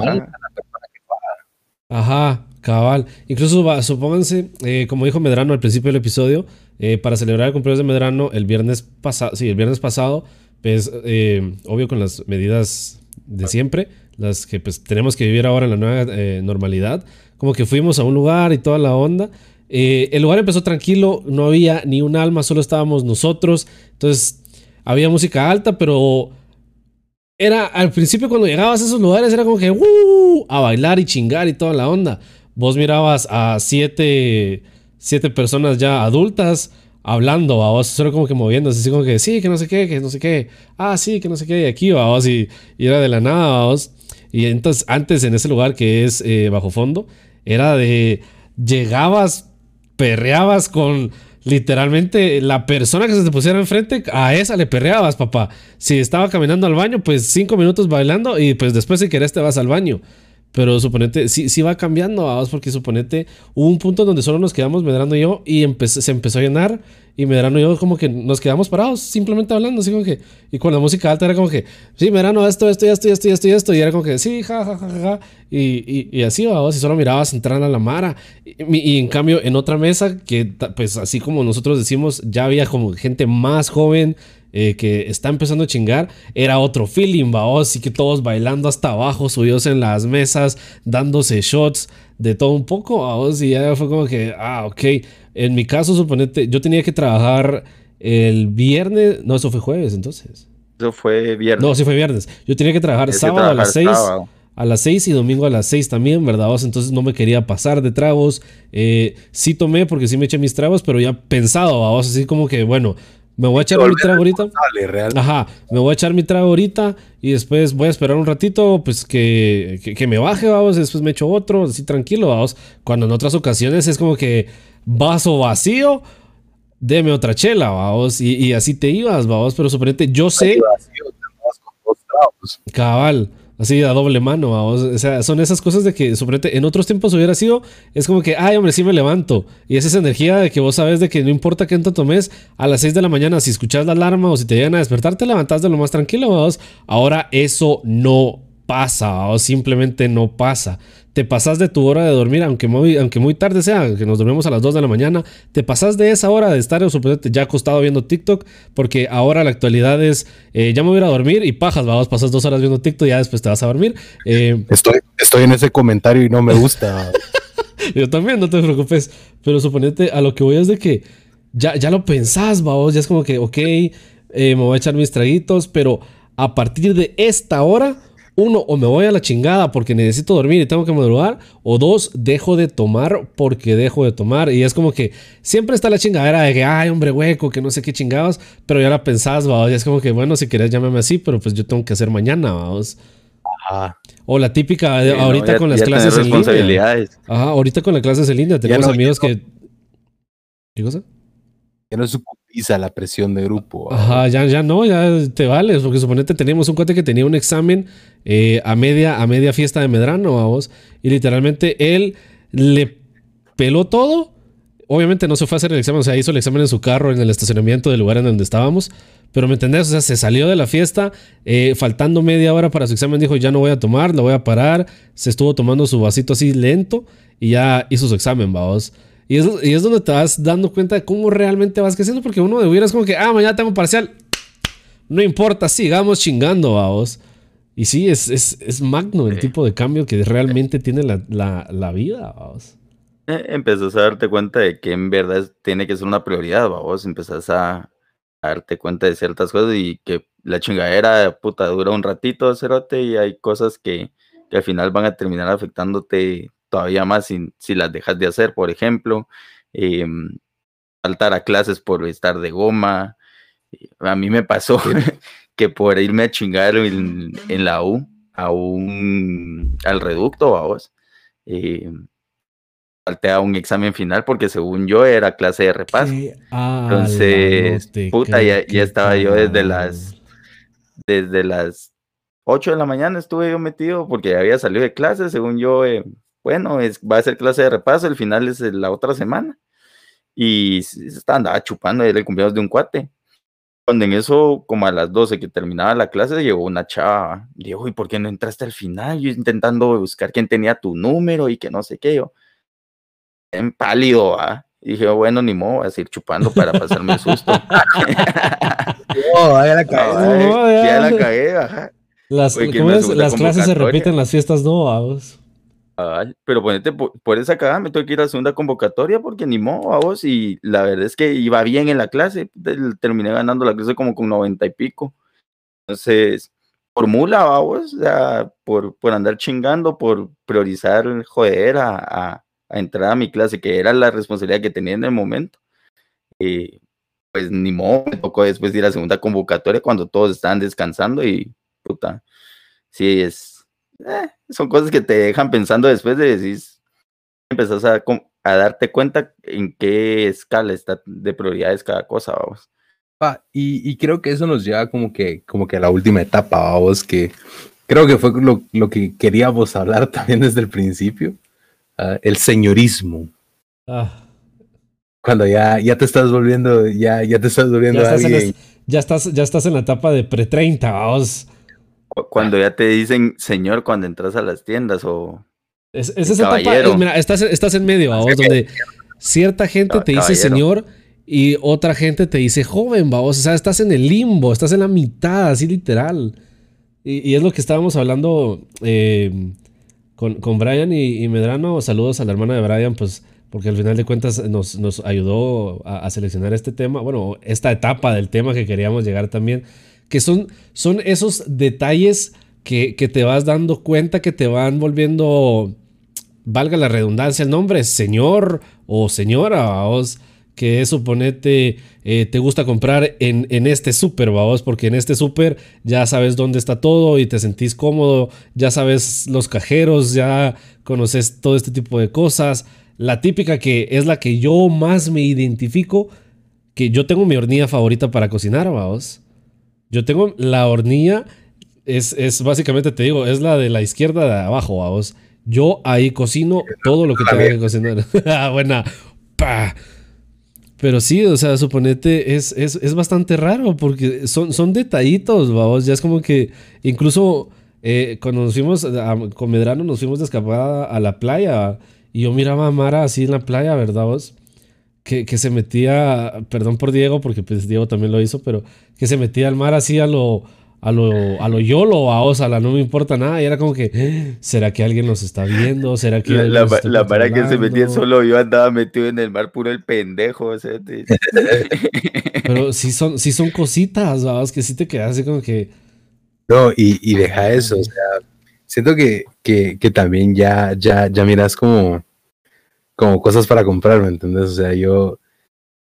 Ajá, cabal. Incluso va- supónganse, eh, como dijo Medrano al principio del episodio, eh, para celebrar el cumpleaños de Medrano el viernes pasado, sí, el viernes pasado, pues eh, obvio con las medidas de siempre, las que pues tenemos que vivir ahora en la nueva eh, normalidad. Como que fuimos a un lugar y toda la onda. Eh, el lugar empezó tranquilo, no había ni un alma, solo estábamos nosotros. Entonces había música alta, pero era al principio cuando llegabas a esos lugares era como que a bailar y chingar y toda la onda. Vos mirabas a siete, siete personas ya adultas hablando, a vos solo como que moviéndose, así como que sí, que no sé qué, que no sé qué, ah, sí, que no sé qué, y aquí, a vos, y, era de la nada, vos. Y entonces, antes en ese lugar que es eh, bajo fondo, era de llegabas, perreabas con literalmente la persona que se te pusiera enfrente, a esa le perreabas, papá. Si estaba caminando al baño, pues cinco minutos bailando y pues después si querés te vas al baño. Pero suponete, sí, sí va cambiando, vamos, porque suponete, hubo un punto donde solo nos quedamos Medrano y yo y se empezó a llenar y Medrano y yo como que nos quedamos parados, simplemente hablando, así como que, y con la música alta era como que, sí, Medrano, esto, esto, esto, esto, esto, esto, y era como que, sí, ja, ja, ja, ja, y, y, y así, vamos, y solo mirabas entrar a la mara. Y, y, en cambio, en otra mesa, que pues así como nosotros decimos, ya había como gente más joven, eh, que está empezando a chingar, era otro feeling, va, así que todos bailando hasta abajo, subidos en las mesas, dándose shots, de todo un poco, vos, y ya fue como que, ah, ok. En mi caso, suponete, yo tenía que trabajar el viernes, no, eso fue jueves entonces. Eso fue viernes. No, sí fue viernes. Yo tenía que trabajar sábado a las 6. A las 6 y domingo a las 6 también, ¿verdad? Entonces no me quería pasar de tragos. Eh, sí tomé porque sí me eché mis tragos, pero ya pensado, vamos, así como que, bueno, me voy a echar mi trago ahorita. Ajá, me voy a echar mi trago ahorita y después voy a esperar un ratito, pues que, que, me baje, vamos, después me echo otro, así tranquilo, vamos. Cuando en otras ocasiones es como que vaso vacío, deme otra chela, vamos, y, y así te ibas, vamos, pero suponete, yo sé... Cabal. Así a doble mano, O sea, son esas cosas de que, suponete, en otros tiempos hubiera sido, es como que, ay, hombre, sí me levanto. Y es esa energía de que vos sabes de que no importa qué tanto tomes, a las 6 de la mañana, si escuchas la alarma o si te llegan a despertar, te levantás de lo más tranquilo, vamos. Ahora eso no pasa, o simplemente no pasa te pasas de tu hora de dormir, aunque muy, aunque muy tarde sea, que nos dormimos a las 2 de la mañana, te pasas de esa hora de estar ya acostado viendo TikTok, porque ahora la actualidad es, eh, ya me voy a ir a dormir y pajas, vamos, pasas dos horas viendo TikTok y ya después te vas a dormir. Eh, estoy, estoy en ese comentario y no me gusta. [laughs] Yo también, no te preocupes, pero suponete a lo que voy es de que ya, ya lo pensás, vamos, ya es como que, ok, eh, me voy a echar mis traguitos, pero a partir de esta hora uno, o me voy a la chingada porque necesito dormir y tengo que madrugar, o dos, dejo de tomar porque dejo de tomar. Y es como que siempre está la chingadera de que, ay, hombre hueco, que no sé qué chingados, pero ya la pensás, va, y es como que, bueno, si querés llámame así, pero pues yo tengo que hacer mañana, vamos. Ajá. O la típica, ahorita con las clases en línea. Ajá, ahorita con las clases en línea tenemos amigos que... ¿Qué cosa? Que no es pisa la presión de grupo. Ajá, ya, ya no, ya te vales, porque suponete teníamos un cuate que tenía un examen eh, a, media, a media fiesta de Medrano, vamos, y literalmente él le peló todo. Obviamente no se fue a hacer el examen, o sea, hizo el examen en su carro, en el estacionamiento del lugar en donde estábamos. Pero me entendés, o sea, se salió de la fiesta, eh, faltando media hora para su examen, dijo, ya no voy a tomar, lo voy a parar. Se estuvo tomando su vasito así lento y ya hizo su examen, vamos. Y es, y es donde te vas dando cuenta de cómo realmente vas creciendo, porque uno de es como que, ah, mañana tengo parcial. No importa, sigamos chingando, vamos. Y sí, es, es, es magno el tipo de cambio que realmente tiene la, la, la vida, vamos. Eh, empezás a darte cuenta de que en verdad tiene que ser una prioridad, vamos. Empezás a, darte cuenta de ciertas cosas y que la chingadera, puta, dura un ratito, cerote, y hay cosas que, que al final van a terminar afectándote todavía más si, si las dejas de hacer, por ejemplo, em, faltar a clases por estar de goma. A mí me pasó [laughs] que por irme a chingar en, la U, a un, al reducto, vamos, eh, falté a un examen final porque según yo era clase de repaso. Entonces, puta, ya, ya estaba yo desde las desde las 8 de la mañana estuve yo metido porque había salido de clase, según yo, eh, bueno, es, va a ser clase de repaso, el final es la otra semana. Y se andaba chupando, era el cumpleaños de un cuate. Cuando en eso, como a las 12 que terminaba la clase, llegó una chava. Dijo, ¿y por qué no entraste al final? Yo intentando buscar quién tenía tu número y que no sé qué. Yo, en pálido, ¿ah? Y dije, bueno, ni modo, voy a seguir chupando para pasarme el susto. [laughs] oh, ya la cagué. ya. la cagué, ajá. Las, Oye, ¿quién ¿cómo me es? hace una Las clases se repiten, las fiestas no, vamos. Ay, pero ponete por, esa cagada, me tuve que ir a segunda convocatoria porque ni modo a vos. Y la verdad es que iba bien en la clase. Terminé ganando la clase como con 90 y pico. Entonces, por mula, vamos, o sea, por, por andar chingando, por priorizar joder a, a- a entrar a mi clase, que era la responsabilidad que tenía en el momento. Y pues ni modo, me tocó después ir a segunda convocatoria cuando todos estaban descansando y puta, sí, es, eh, son cosas que te dejan pensando después de decir, empezás a, a darte cuenta en qué escala está de prioridades cada cosa, vamos. Pa, y, y creo que eso nos lleva como que, como que a la última etapa, vamos, que creo que fue lo, lo que queríamos hablar [laughs] también desde el principio, ah, el señorismo. Ah, Cuando ya, ya te estás volviendo, ya, ya te estás volviendo ya, estás en alguien. es- ya, estás, ya estás en la etapa de pre-30, vamos. Cu- Cuando ya te dicen señor cuando entras a las tiendas o Es, es esa etapa, Caballero. es- mira, estás, estás en medio, vamos, donde cierta gente te dice señor y otra gente te dice joven, vamos. O sea, estás en el limbo, estás en la mitad, así literal. Y, y es lo que estábamos hablando eh, con, con Brian y, y Medrano. Saludos a la hermana de Brian, pues, porque al final de cuentas nos, nos ayudó a, a seleccionar este tema, bueno, esta etapa del tema que queríamos llegar también, que son, son esos detalles que, que te vas dando cuenta que te van volviendo, valga la redundancia el nombre, señor o señora, vamos, que suponete, eh, te gusta comprar en, en este súper, vamos, porque en este súper ya sabes dónde está todo y te sentís cómodo, ya sabes los cajeros, ya conoces todo este tipo de cosas. La típica que es la que yo más me identifico, que yo tengo mi hornilla favorita para cocinar, vamos. Yo tengo la hornilla, es, es básicamente, te digo, es la de la izquierda de abajo, vamos. Yo ahí cocino todo lo que tengo que cocinar. [laughs] Ah, Buena. Pa. Pero sí, o sea, suponete, es, es, es bastante raro porque son, son detallitos, vamos. Ya es como que incluso eh, cuando nos fuimos a- con Medrano, nos fuimos de escapada a la playa y yo miraba a Mara así en la playa, ¿verdad vos? Que, que se metía, perdón por Diego, porque pues Diego también lo hizo, pero que se metía al mar así a lo, a lo, a lo YOLO, a Osala, no me importa nada. Y era como que, "Eh, ¿será que alguien nos está viendo? ¿Será que la, alguien la, la vara que se metía controlando?" solo yo andaba metido en el mar puro el pendejo. o sea, te- Pero [laughs] sí son, sí son cositas, vamos, que sí te quedas así como que, No, y, y deja eso, o sea, siento que, que, que también ya, ya, ya miras como, como cosas para comprar, ¿me entiendes? O sea, yo,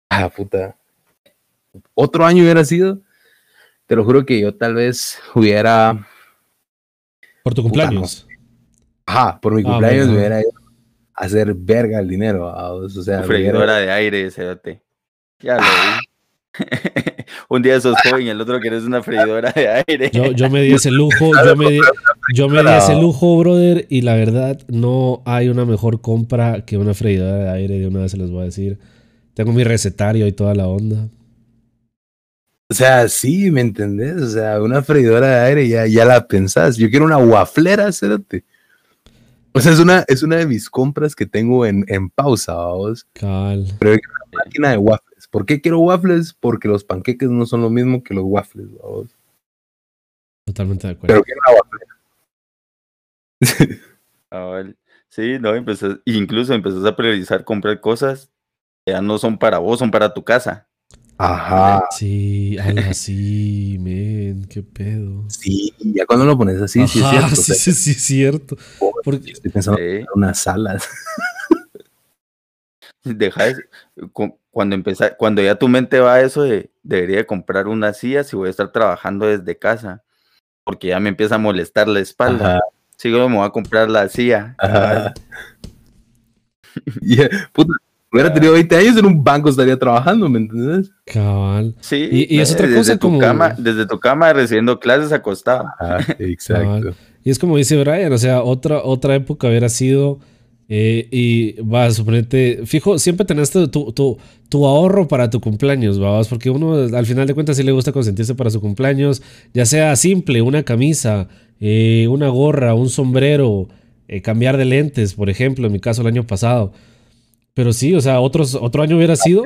ah, puta, otro año hubiera sido, te lo juro que yo tal vez hubiera, por tu cumpleaños. ajá, por mi Ah, cumpleaños bueno. hubiera ido a hacer verga el dinero, ah, o sea, hubiera- freidora de aire, cerote. Ya lo vi. [laughs] Un día sos joven y el otro querés una freidora de aire. Yo, yo me di ese lujo, [laughs] yo me di, yo me di ese lujo, brother, y la verdad no hay una mejor compra que una freidora de aire, de una vez se les voy a decir. Tengo mi recetario y toda la onda. O sea, sí, ¿me entendés? O sea, una freidora de aire ya, ya la pensás. Yo quiero una waflera, cérate. O sea, es una, es una de mis compras que tengo en, en pausa, vamos. Cal. Máquina de waffles. ¿Por qué quiero waffles? Porque los panqueques no son lo mismo que los waffles, vamos. Totalmente de acuerdo. Pero quiero una waflera. [laughs] Ah, vale. Sí, no, empezás, incluso empezás a priorizar comprar cosas que ya no son para vos, son para tu casa. Ajá. Sí, así, men, qué pedo. Sí, ya cuando lo pones así, sí es cierto. o sí, sea, sí, sí, es cierto. Porque, Estoy pensando Sí. en unas salas. [laughs] Deja de- cuando empezar, cuando ya tu mente va a eso de debería de comprar una silla si voy a estar trabajando desde casa, porque ya me empieza a molestar la espalda. Ajá. Sigo, me voy a comprar la silla. Ajá. [laughs] [laughs] Eh, puta, hubiera tenido 20 años en un banco estaría trabajando, ¿me entiendes? cabal. Sí, Y- y es eh, otra desde cosa tu como- cama, desde tu cama recibiendo clases acostado. Ajá, [laughs] exacto. Y es como dice Brian, o sea, otra, otra época hubiera sido. Eh, y va a suponerte, fijo, siempre tenés tu, tu, tu- ahorro para tu cumpleaños, vamos, porque uno al final de cuentas sí le gusta consentirse para su cumpleaños, ya sea simple, una camisa, eh, una gorra, un sombrero, eh, cambiar de lentes, por ejemplo, en mi caso el año pasado. Pero sí, o sea, otro año hubiera sido.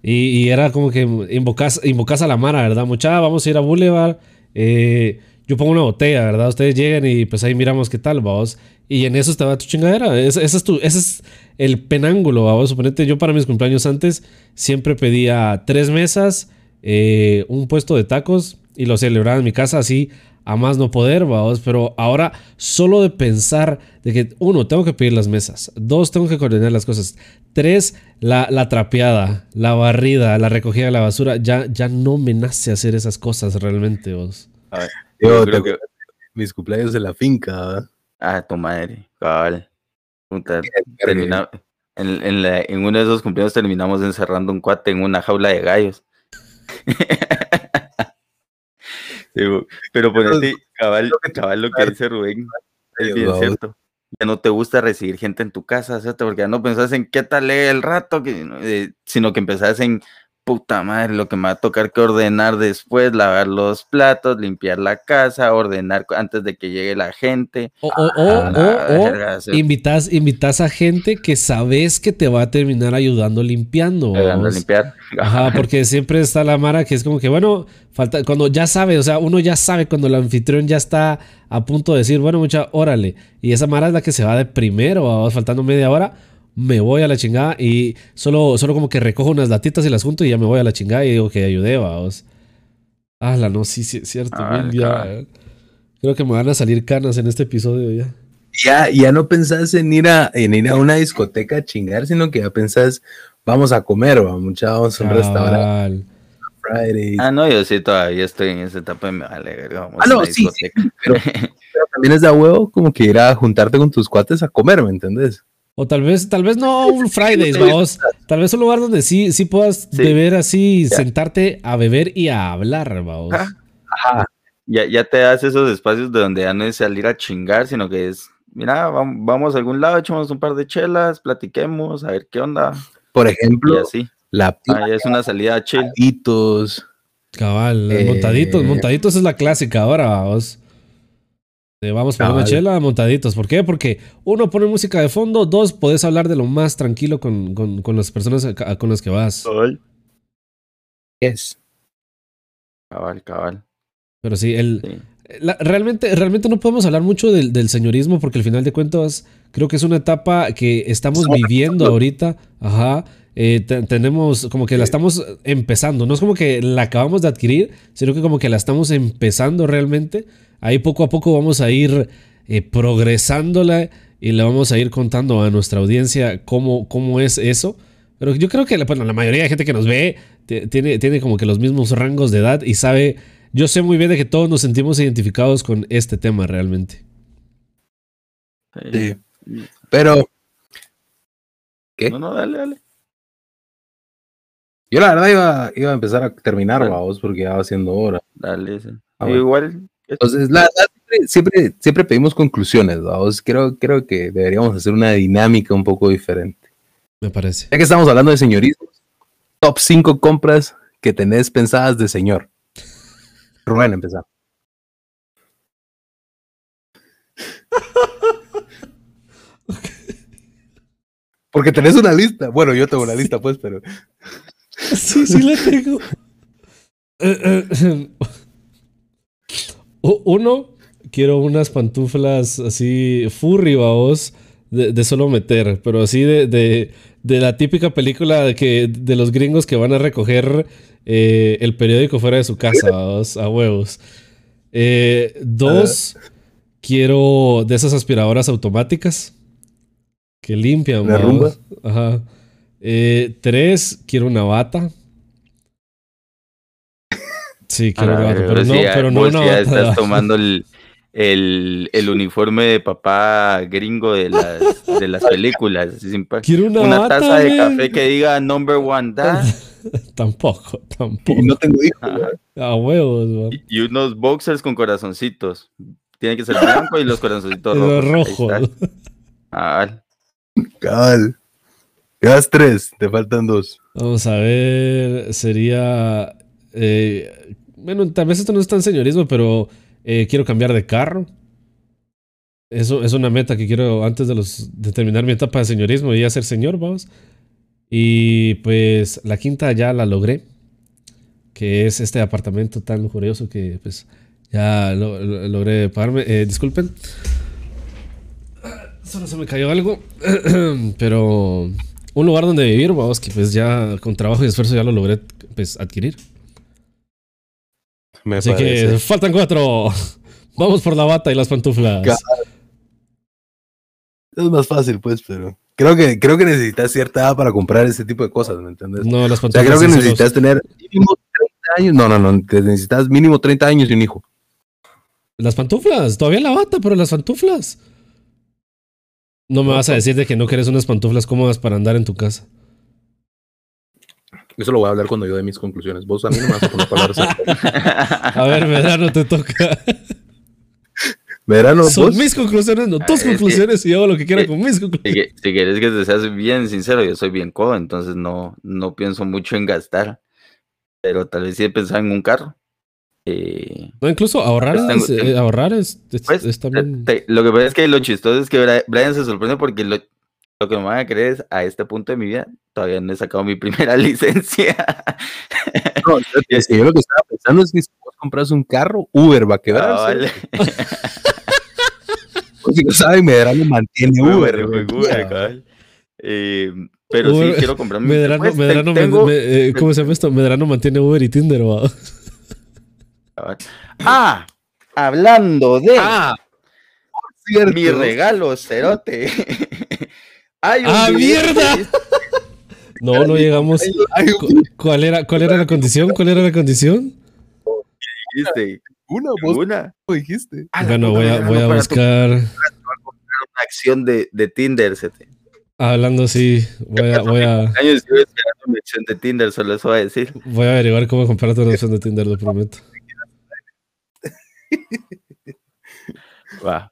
Y, era como que invocas, invocas a la Mara, ¿verdad? Mucha, vamos a ir a Boulevard. yo pongo una botella, ¿verdad? Ustedes llegan y pues ahí miramos qué tal, vamos. Y en eso estaba tu chingadera. Ese, es, tu, ese es el penángulo, vamos. Suponete, yo para mis cumpleaños antes siempre pedía tres mesas, eh, un puesto de tacos y lo celebraba en mi casa así a más no poder, vamos. Pero ahora solo de pensar de que, uno, tengo que pedir las mesas. Dos, tengo que coordinar las cosas. Tres, la, la trapeada, la barrida, la recogida de la basura. Ya, ya no me nace hacer esas cosas realmente, vos. A ver, Yo, yo te creo que- de mis cumpleaños en la finca, ¿verdad? Ah, tu madre, cabal. Puta, termina- en, en la- en uno de esos cumpleaños terminamos encerrando un cuate en una jaula de gallos. [laughs] Sí, bo- pero ponete, cabal, cabal lo que dice Rubén, es bien cierto. Ya no te gusta recibir gente en tu casa, ¿cierto? Porque ya no pensás en qué tal el rato, que, eh, sino que empezás en puta madre, lo que me va a tocar que ordenar después, lavar los platos, limpiar la casa, ordenar antes de que llegue la gente. O, o, o, Ah, o, invitas, invitas a gente que sabes que te va a terminar ayudando limpiando. Ayudando a limpiar. Ajá, porque siempre está la mara que es como que, bueno, falta, cuando ya sabe, o sea, uno ya sabe cuando el anfitrión ya está a punto de decir, bueno, mucha, órale. Y esa mara es la que se va de primero, faltando media hora, me voy a la chingada y solo, solo como que recojo unas latitas y las junto y ya me voy a la chingada y digo que ayudé, vamos. Ah, la no, sí, sí, es cierto. Ah, bien, ya, cabal. eh. Creo que me van a salir canas en este episodio ya. Ya, ya no pensás en ir, a, en ir a una discoteca a chingar, sino que ya pensás, vamos a comer, vamos a un restaurante. Friday. Ah, no, yo sí todavía estoy en esa etapa y me vale Vamos Ah, a no, una sí, sí. discoteca. Pero también es de a huevo como que ir a juntarte con tus cuates a comer, ¿me entendés? O tal vez, tal vez no un Fridays, vamos. Tal vez un lugar donde sí, sí puedas Sí. beber así, Ya. sentarte a beber y a hablar, vamos. Ah. Ajá. Ya, ya te das esos espacios de donde ya no es salir a chingar, sino que es, mira, vam- vamos a algún lado, echamos un par de chelas, platiquemos, a ver qué onda. Por Y ejemplo, así. la Ah, ya es una salida chill. platitos. Cabal, Eh. montaditos, montaditos es la clásica ahora, vamos. Eh, vamos por una chela, montaditos. ¿Por qué? Porque uno pone música de fondo, dos, podés hablar de lo más tranquilo con, con- con las personas a- con las que vas. Yes. Cabal, cabal. Pero sí, el, Sí. La- realmente, realmente no podemos hablar mucho del, del señorismo porque al final de cuentas creo que es una etapa que estamos viviendo ahorita. Ajá. Eh, te- tenemos como que la estamos empezando. No es como que la acabamos de adquirir, sino que como que la estamos empezando realmente. Ahí poco a poco vamos a ir eh, progresándola y le vamos a ir contando a nuestra audiencia cómo, cómo es eso. Pero yo creo que bueno, la mayoría de gente que nos ve tiene, tiene como que los mismos rangos de edad y sabe yo sé muy bien de que todos nos sentimos identificados con este tema realmente. Sí. Pero ¿Qué? No, no, dale, dale. yo la verdad iba, iba a empezar a terminar, vamos, porque ya va siendo hora. Dale, sí. Ah, bueno. Igual, Entonces, la, la- siempre, siempre, pedimos conclusiones, vamos. Creo, creo que deberíamos hacer una dinámica un poco diferente. Me parece. Ya que estamos hablando de señorismos, top 5 compras que tenés pensadas de señor. Rubén, empezar. [laughs] Porque tenés una lista. Bueno, yo tengo una lista, pues, pero. Sí, sí la tengo. [laughs] Eh, eh, u- Uno, quiero unas pantuflas así furry, vos, de, de solo meter, pero así de, de, de la típica película de, que, de los gringos que van a recoger eh, el periódico fuera de su casa, a huevos. Eh, dos, quiero de esas aspiradoras automáticas que limpian, ¿La rumba? Ajá. Eh, tres, quiero una bata. Sí, quiero a una la bata, verga, pero no, sí, ya- pero no una ya estás tomando el, el, el [laughs] uniforme de papá gringo de las, de las películas. así sin pa- Quiero una, Una bata, taza de café que diga number one dad [laughs] Tampoco, tampoco. Y no tengo hijos. A huevos, man. y- y unos boxers con corazoncitos. Tiene que ser blanco y los corazoncitos [laughs] rojos. Rojos. Ah, Cabal. Llevas tres, te faltan dos. Vamos a ver, sería... eh, bueno, tal vez esto no es tan señorismo, pero eh, quiero cambiar de carro. Eso es una meta que quiero antes de, los, de terminar mi etapa de señorismo y ya ser señor, vamos. Y pues la quinta ya la logré, que es este apartamento tan lujurioso que pues Ya lo- lo- logré pagarme. Eh, disculpen. Solo se me cayó algo. [clears throat] Pero un lugar donde vivir, vamos, que pues ya con trabajo y esfuerzo ya lo logré pues, adquirir. Me Así parece. que faltan cuatro. [laughs] Vamos por la bata y las pantuflas. Es más fácil, pues, pero. Creo que, creo que necesitas cierta edad para comprar ese tipo de cosas, ¿me entiendes? No, las o sea, pantuflas. creo que necesitas tener mínimo 30 años. No, no, no. necesitas mínimo 30 años y un hijo. Las pantuflas. Todavía la bata, pero las pantuflas. No me vas a decir de que no quieres unas pantuflas cómodas para andar en tu casa. Eso lo voy a hablar cuando yo dé mis conclusiones. Vos a mí no me vas a poner palabras. A ver, Medrano, te toca. Verano, Son vos. mis conclusiones, no tus Ah, es que- conclusiones y yo hago lo que quiera Eh, con mis Si, conclusiones. si quieres que te seas bien sincero, yo soy bien codo, entonces no, no pienso mucho en gastar. Pero tal vez sí he pensado en un carro. Eh, No, incluso ahorrar, Pues tengo- es, eh, ahorrar es, es- pues, es también. te- lo que pasa es que lo chistoso es que Bri- Brian se sorprende porque lo, lo que me van a creer es a este punto de mi vida todavía no he sacado mi [laughs] primera licencia. No, es que yo lo que estaba pensando es que si vos compras un carro, Uber va a quebrar. Ah, vale. [laughs] Si no saben, Medrano [laughs] mantiene Uber. Uber. Uber, cabal. Eh, pero Uber- sí quiero comprarme. Medrano, pues, Medrano, me- tengo- me- eh, ¿cómo se llama esto? Medrano mantiene Uber y Tinder, va. Ah, hablando de Ah, por cierto. mi regalo, cerote. Hay un ¡Ah, mierda! [laughs] No, no llegamos. ¿Cuál era, ¿Cuál era la condición? ¿Cuál era la condición? dijiste, una, vos Una. dijiste. Ah, Bueno, voy a, voy a buscar. Una acción de, de Tinder, cete. Hablando así, voy a, voy a, [laughs] Años estuve esperando mi acción de Tinder, solo eso voy a decir. voy a averiguar cómo comprarte una opción de Tinder, lo prometo. [laughs] Va.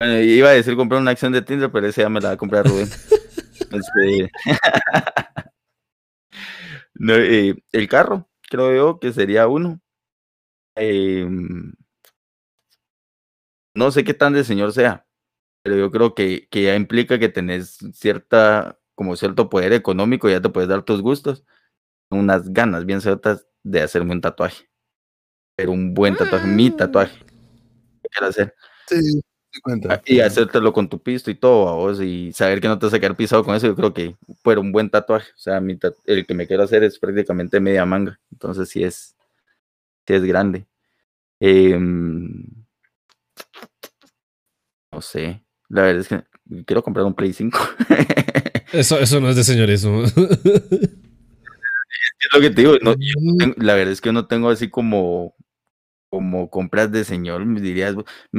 Bueno, iba a decir comprar una acción de Tinder, pero esa ya me la va a comprar Rubén. [laughs] Este, [laughs] no, eh, el carro, creo yo que sería uno. Em, no sé qué tan de señor sea, pero yo creo que, que ya implica que tenés cierta, como cierto poder económico, ya te puedes dar tus gustos. Unas ganas bien ciertas de hacerme un tatuaje. Pero un buen tatuaje, mi tatuaje. que quiero hacer. Sí cuenta. Ah, Y hacértelo con tu pisto y todo, a vos, y saber que no te vas a quedar pisado con eso, yo creo que fuera un buen tatuaje. O sea, mi el que me quiero hacer es prácticamente media manga, entonces sí es, sí es grande. Em, no sé, la verdad es que quiero comprar un Play 5. [laughs] Eso, eso no es de señorismo. es lo que te digo, no, yo [laughs] no tengo- la verdad es que yo no tengo así como, como compras de señor, me dirías,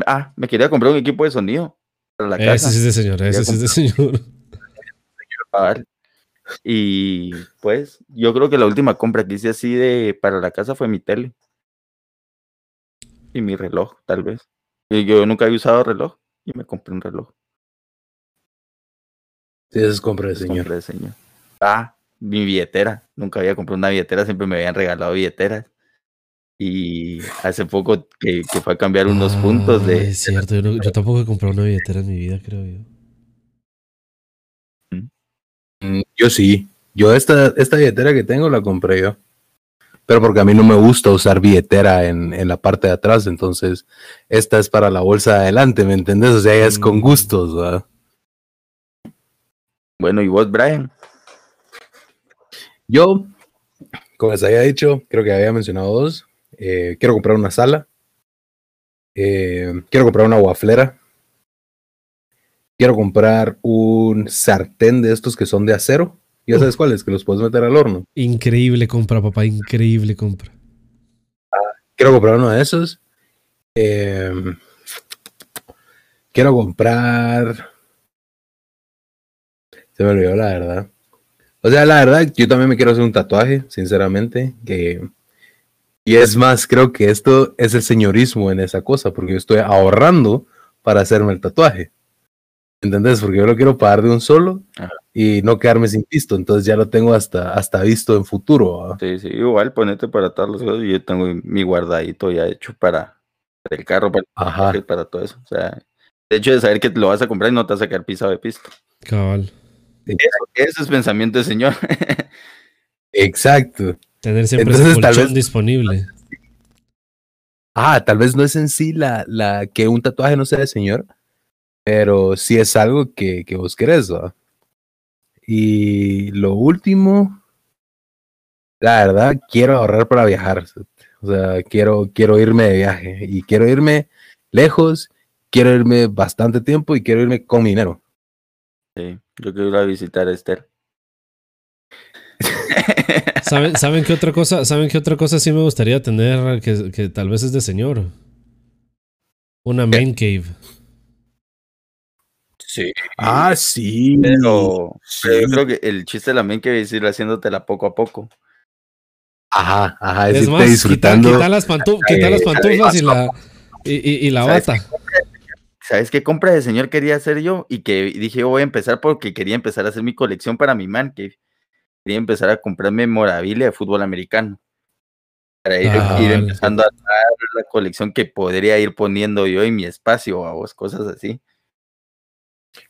ah, me quería comprar un equipo de sonido para la Ese casa. sí es de señor, ese sí es de señor. [laughs] Y pues yo creo que la última compra que hice así de para la casa fue mi tele. Y mi reloj, tal vez. Y yo nunca he usado reloj y me compré un reloj. Sí, eso es compra de señor. Compré de señor. Ah, mi billetera. Nunca había comprado una billetera, siempre me habían regalado billeteras. Y hace poco que, que fue a cambiar unos puntos Ah, de... Es cierto, yo, no- yo tampoco he comprado una billetera en mi vida, creo yo. Mm, Yo sí. Yo esta, esta billetera que tengo la compré yo. Pero porque a mí no me gusta usar billetera en, en la parte de atrás, entonces esta es para la bolsa de adelante, ¿me entendés? O sea, ya es con Mm. gustos, ¿verdad? Bueno, ¿y vos, Brian? Yo, como les había dicho, creo que había mencionado dos. Eh, quiero comprar una sala. eh, quiero comprar una guaflera. Quiero comprar un sartén de estos que son de acero. ¿Ya sabes cuáles? Que los puedes meter al horno. Increíble compra, papá, increíble compra. Quiero comprar uno de esos. Em, quiero comprar. Se me olvidó la verdad. O sea, la verdad, yo también me quiero hacer un tatuaje, sinceramente. Que... Y es más, creo que esto es el señorismo en esa cosa, porque yo estoy ahorrando para hacerme el tatuaje. ¿Entendés? Porque yo lo quiero pagar de un solo Ajá. y no quedarme sin pisto. Entonces ya lo tengo hasta, hasta visto en futuro. Sí, sí, igual ponete para todas las cosas. Yo tengo mi guardadito ya hecho para, para el carro, para, el Ajá. tatuaje, para todo eso. O sea, de hecho de saber que lo vas a comprar y no te vas a quedar pisado de pisto. Cabal. Eso, eso es pensamiento de señor. [laughs] Exacto. Tener siempre Entonces, ese tal colchón vez- disponible. ah, tal vez no es en sí la, la que un tatuaje no sea de señor, pero sí es algo que, que vos querés, ¿va? Y lo último, la verdad, quiero ahorrar para viajar. O sea, quiero, quiero irme de viaje y quiero irme lejos, quiero irme bastante tiempo y quiero irme con dinero. Sí, yo quiero ir a visitar a Esther. ¿Saben, ¿Saben qué otra cosa? ¿Saben qué otra cosa sí me gustaría tener que, que tal vez es de señor? Una main cave. Sí. Ah, sí. Pero, yo creo que el chiste de la main que es ir haciéndotela poco a poco. Ajá, ajá, es, Es irte más, disfrutando. quitar las, pantu- quitar las Eh, pantuflas y la, y, y- y la ¿Sabes bata. ¿Sabes qué compra de señor quería hacer yo? Y que dije, voy a empezar porque quería empezar a hacer mi colección para mi man cave. Quería empezar a comprar memorabilia de fútbol americano. Para ir, Ah, ir empezando a armar la colección que podría ir poniendo yo en mi espacio o cosas así.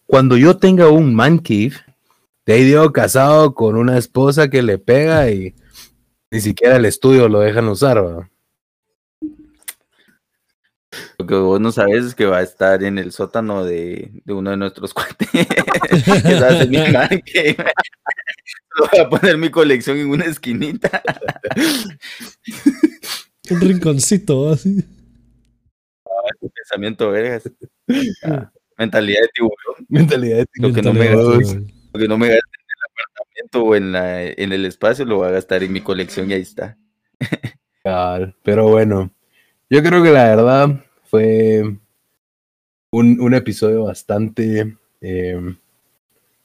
Cuando yo tenga un man cave, de ahí digo casado con una esposa que le pega y ni siquiera el estudio lo dejan usar, ¿va? Lo que vos no sabes es que va a estar en el sótano de, de uno de nuestros [laughs] cuates. que voy [laughs] [laughs] a poner mi colección en una esquinita. Un rinconcito así. Pensamiento vergas. Ah, mentalidad de tiburón. Mentalidad de Lo que no me. Lo que no me gaste en el apartamento o en, la, en el espacio lo voy a gastar en mi colección y ahí está. Pero bueno, yo creo que la verdad fue un, un episodio bastante eh,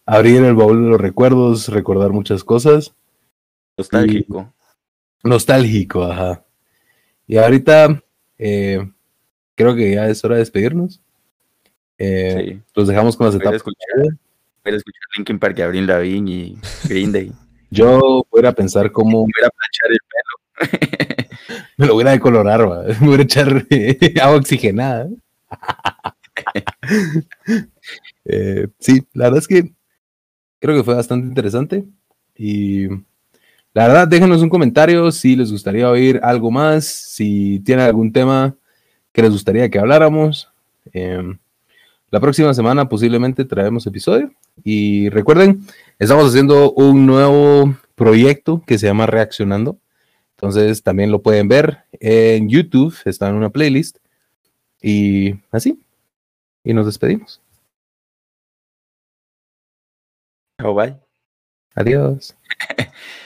abrir el baúl de los recuerdos, recordar muchas cosas. Nostálgico. Nostálgico, ajá. Y ahorita eh, creo que ya es hora de despedirnos. Eh, Sí. Los dejamos con las Voy a etapas. escuchar, voy a escuchar Linkin Park, Avril Lavigne y Green Day. Yo voy a pensar cómo Voy a planchar el pelo. [laughs] me lo voy a decolorar, [laughs] me voy a echar eh, agua oxigenada. [laughs] Eh, sí, la verdad es que creo que fue bastante interesante. Y la verdad, déjenos un comentario si les gustaría oír algo más, si tienen algún tema que les gustaría que habláramos. Eh, la próxima semana posiblemente traemos episodio. Y recuerden, estamos haciendo un nuevo proyecto que se llama Reaccionando. Entonces también lo pueden ver en YouTube, está en una playlist. Y así. Y nos despedimos. Chao, bye. Adiós. [laughs]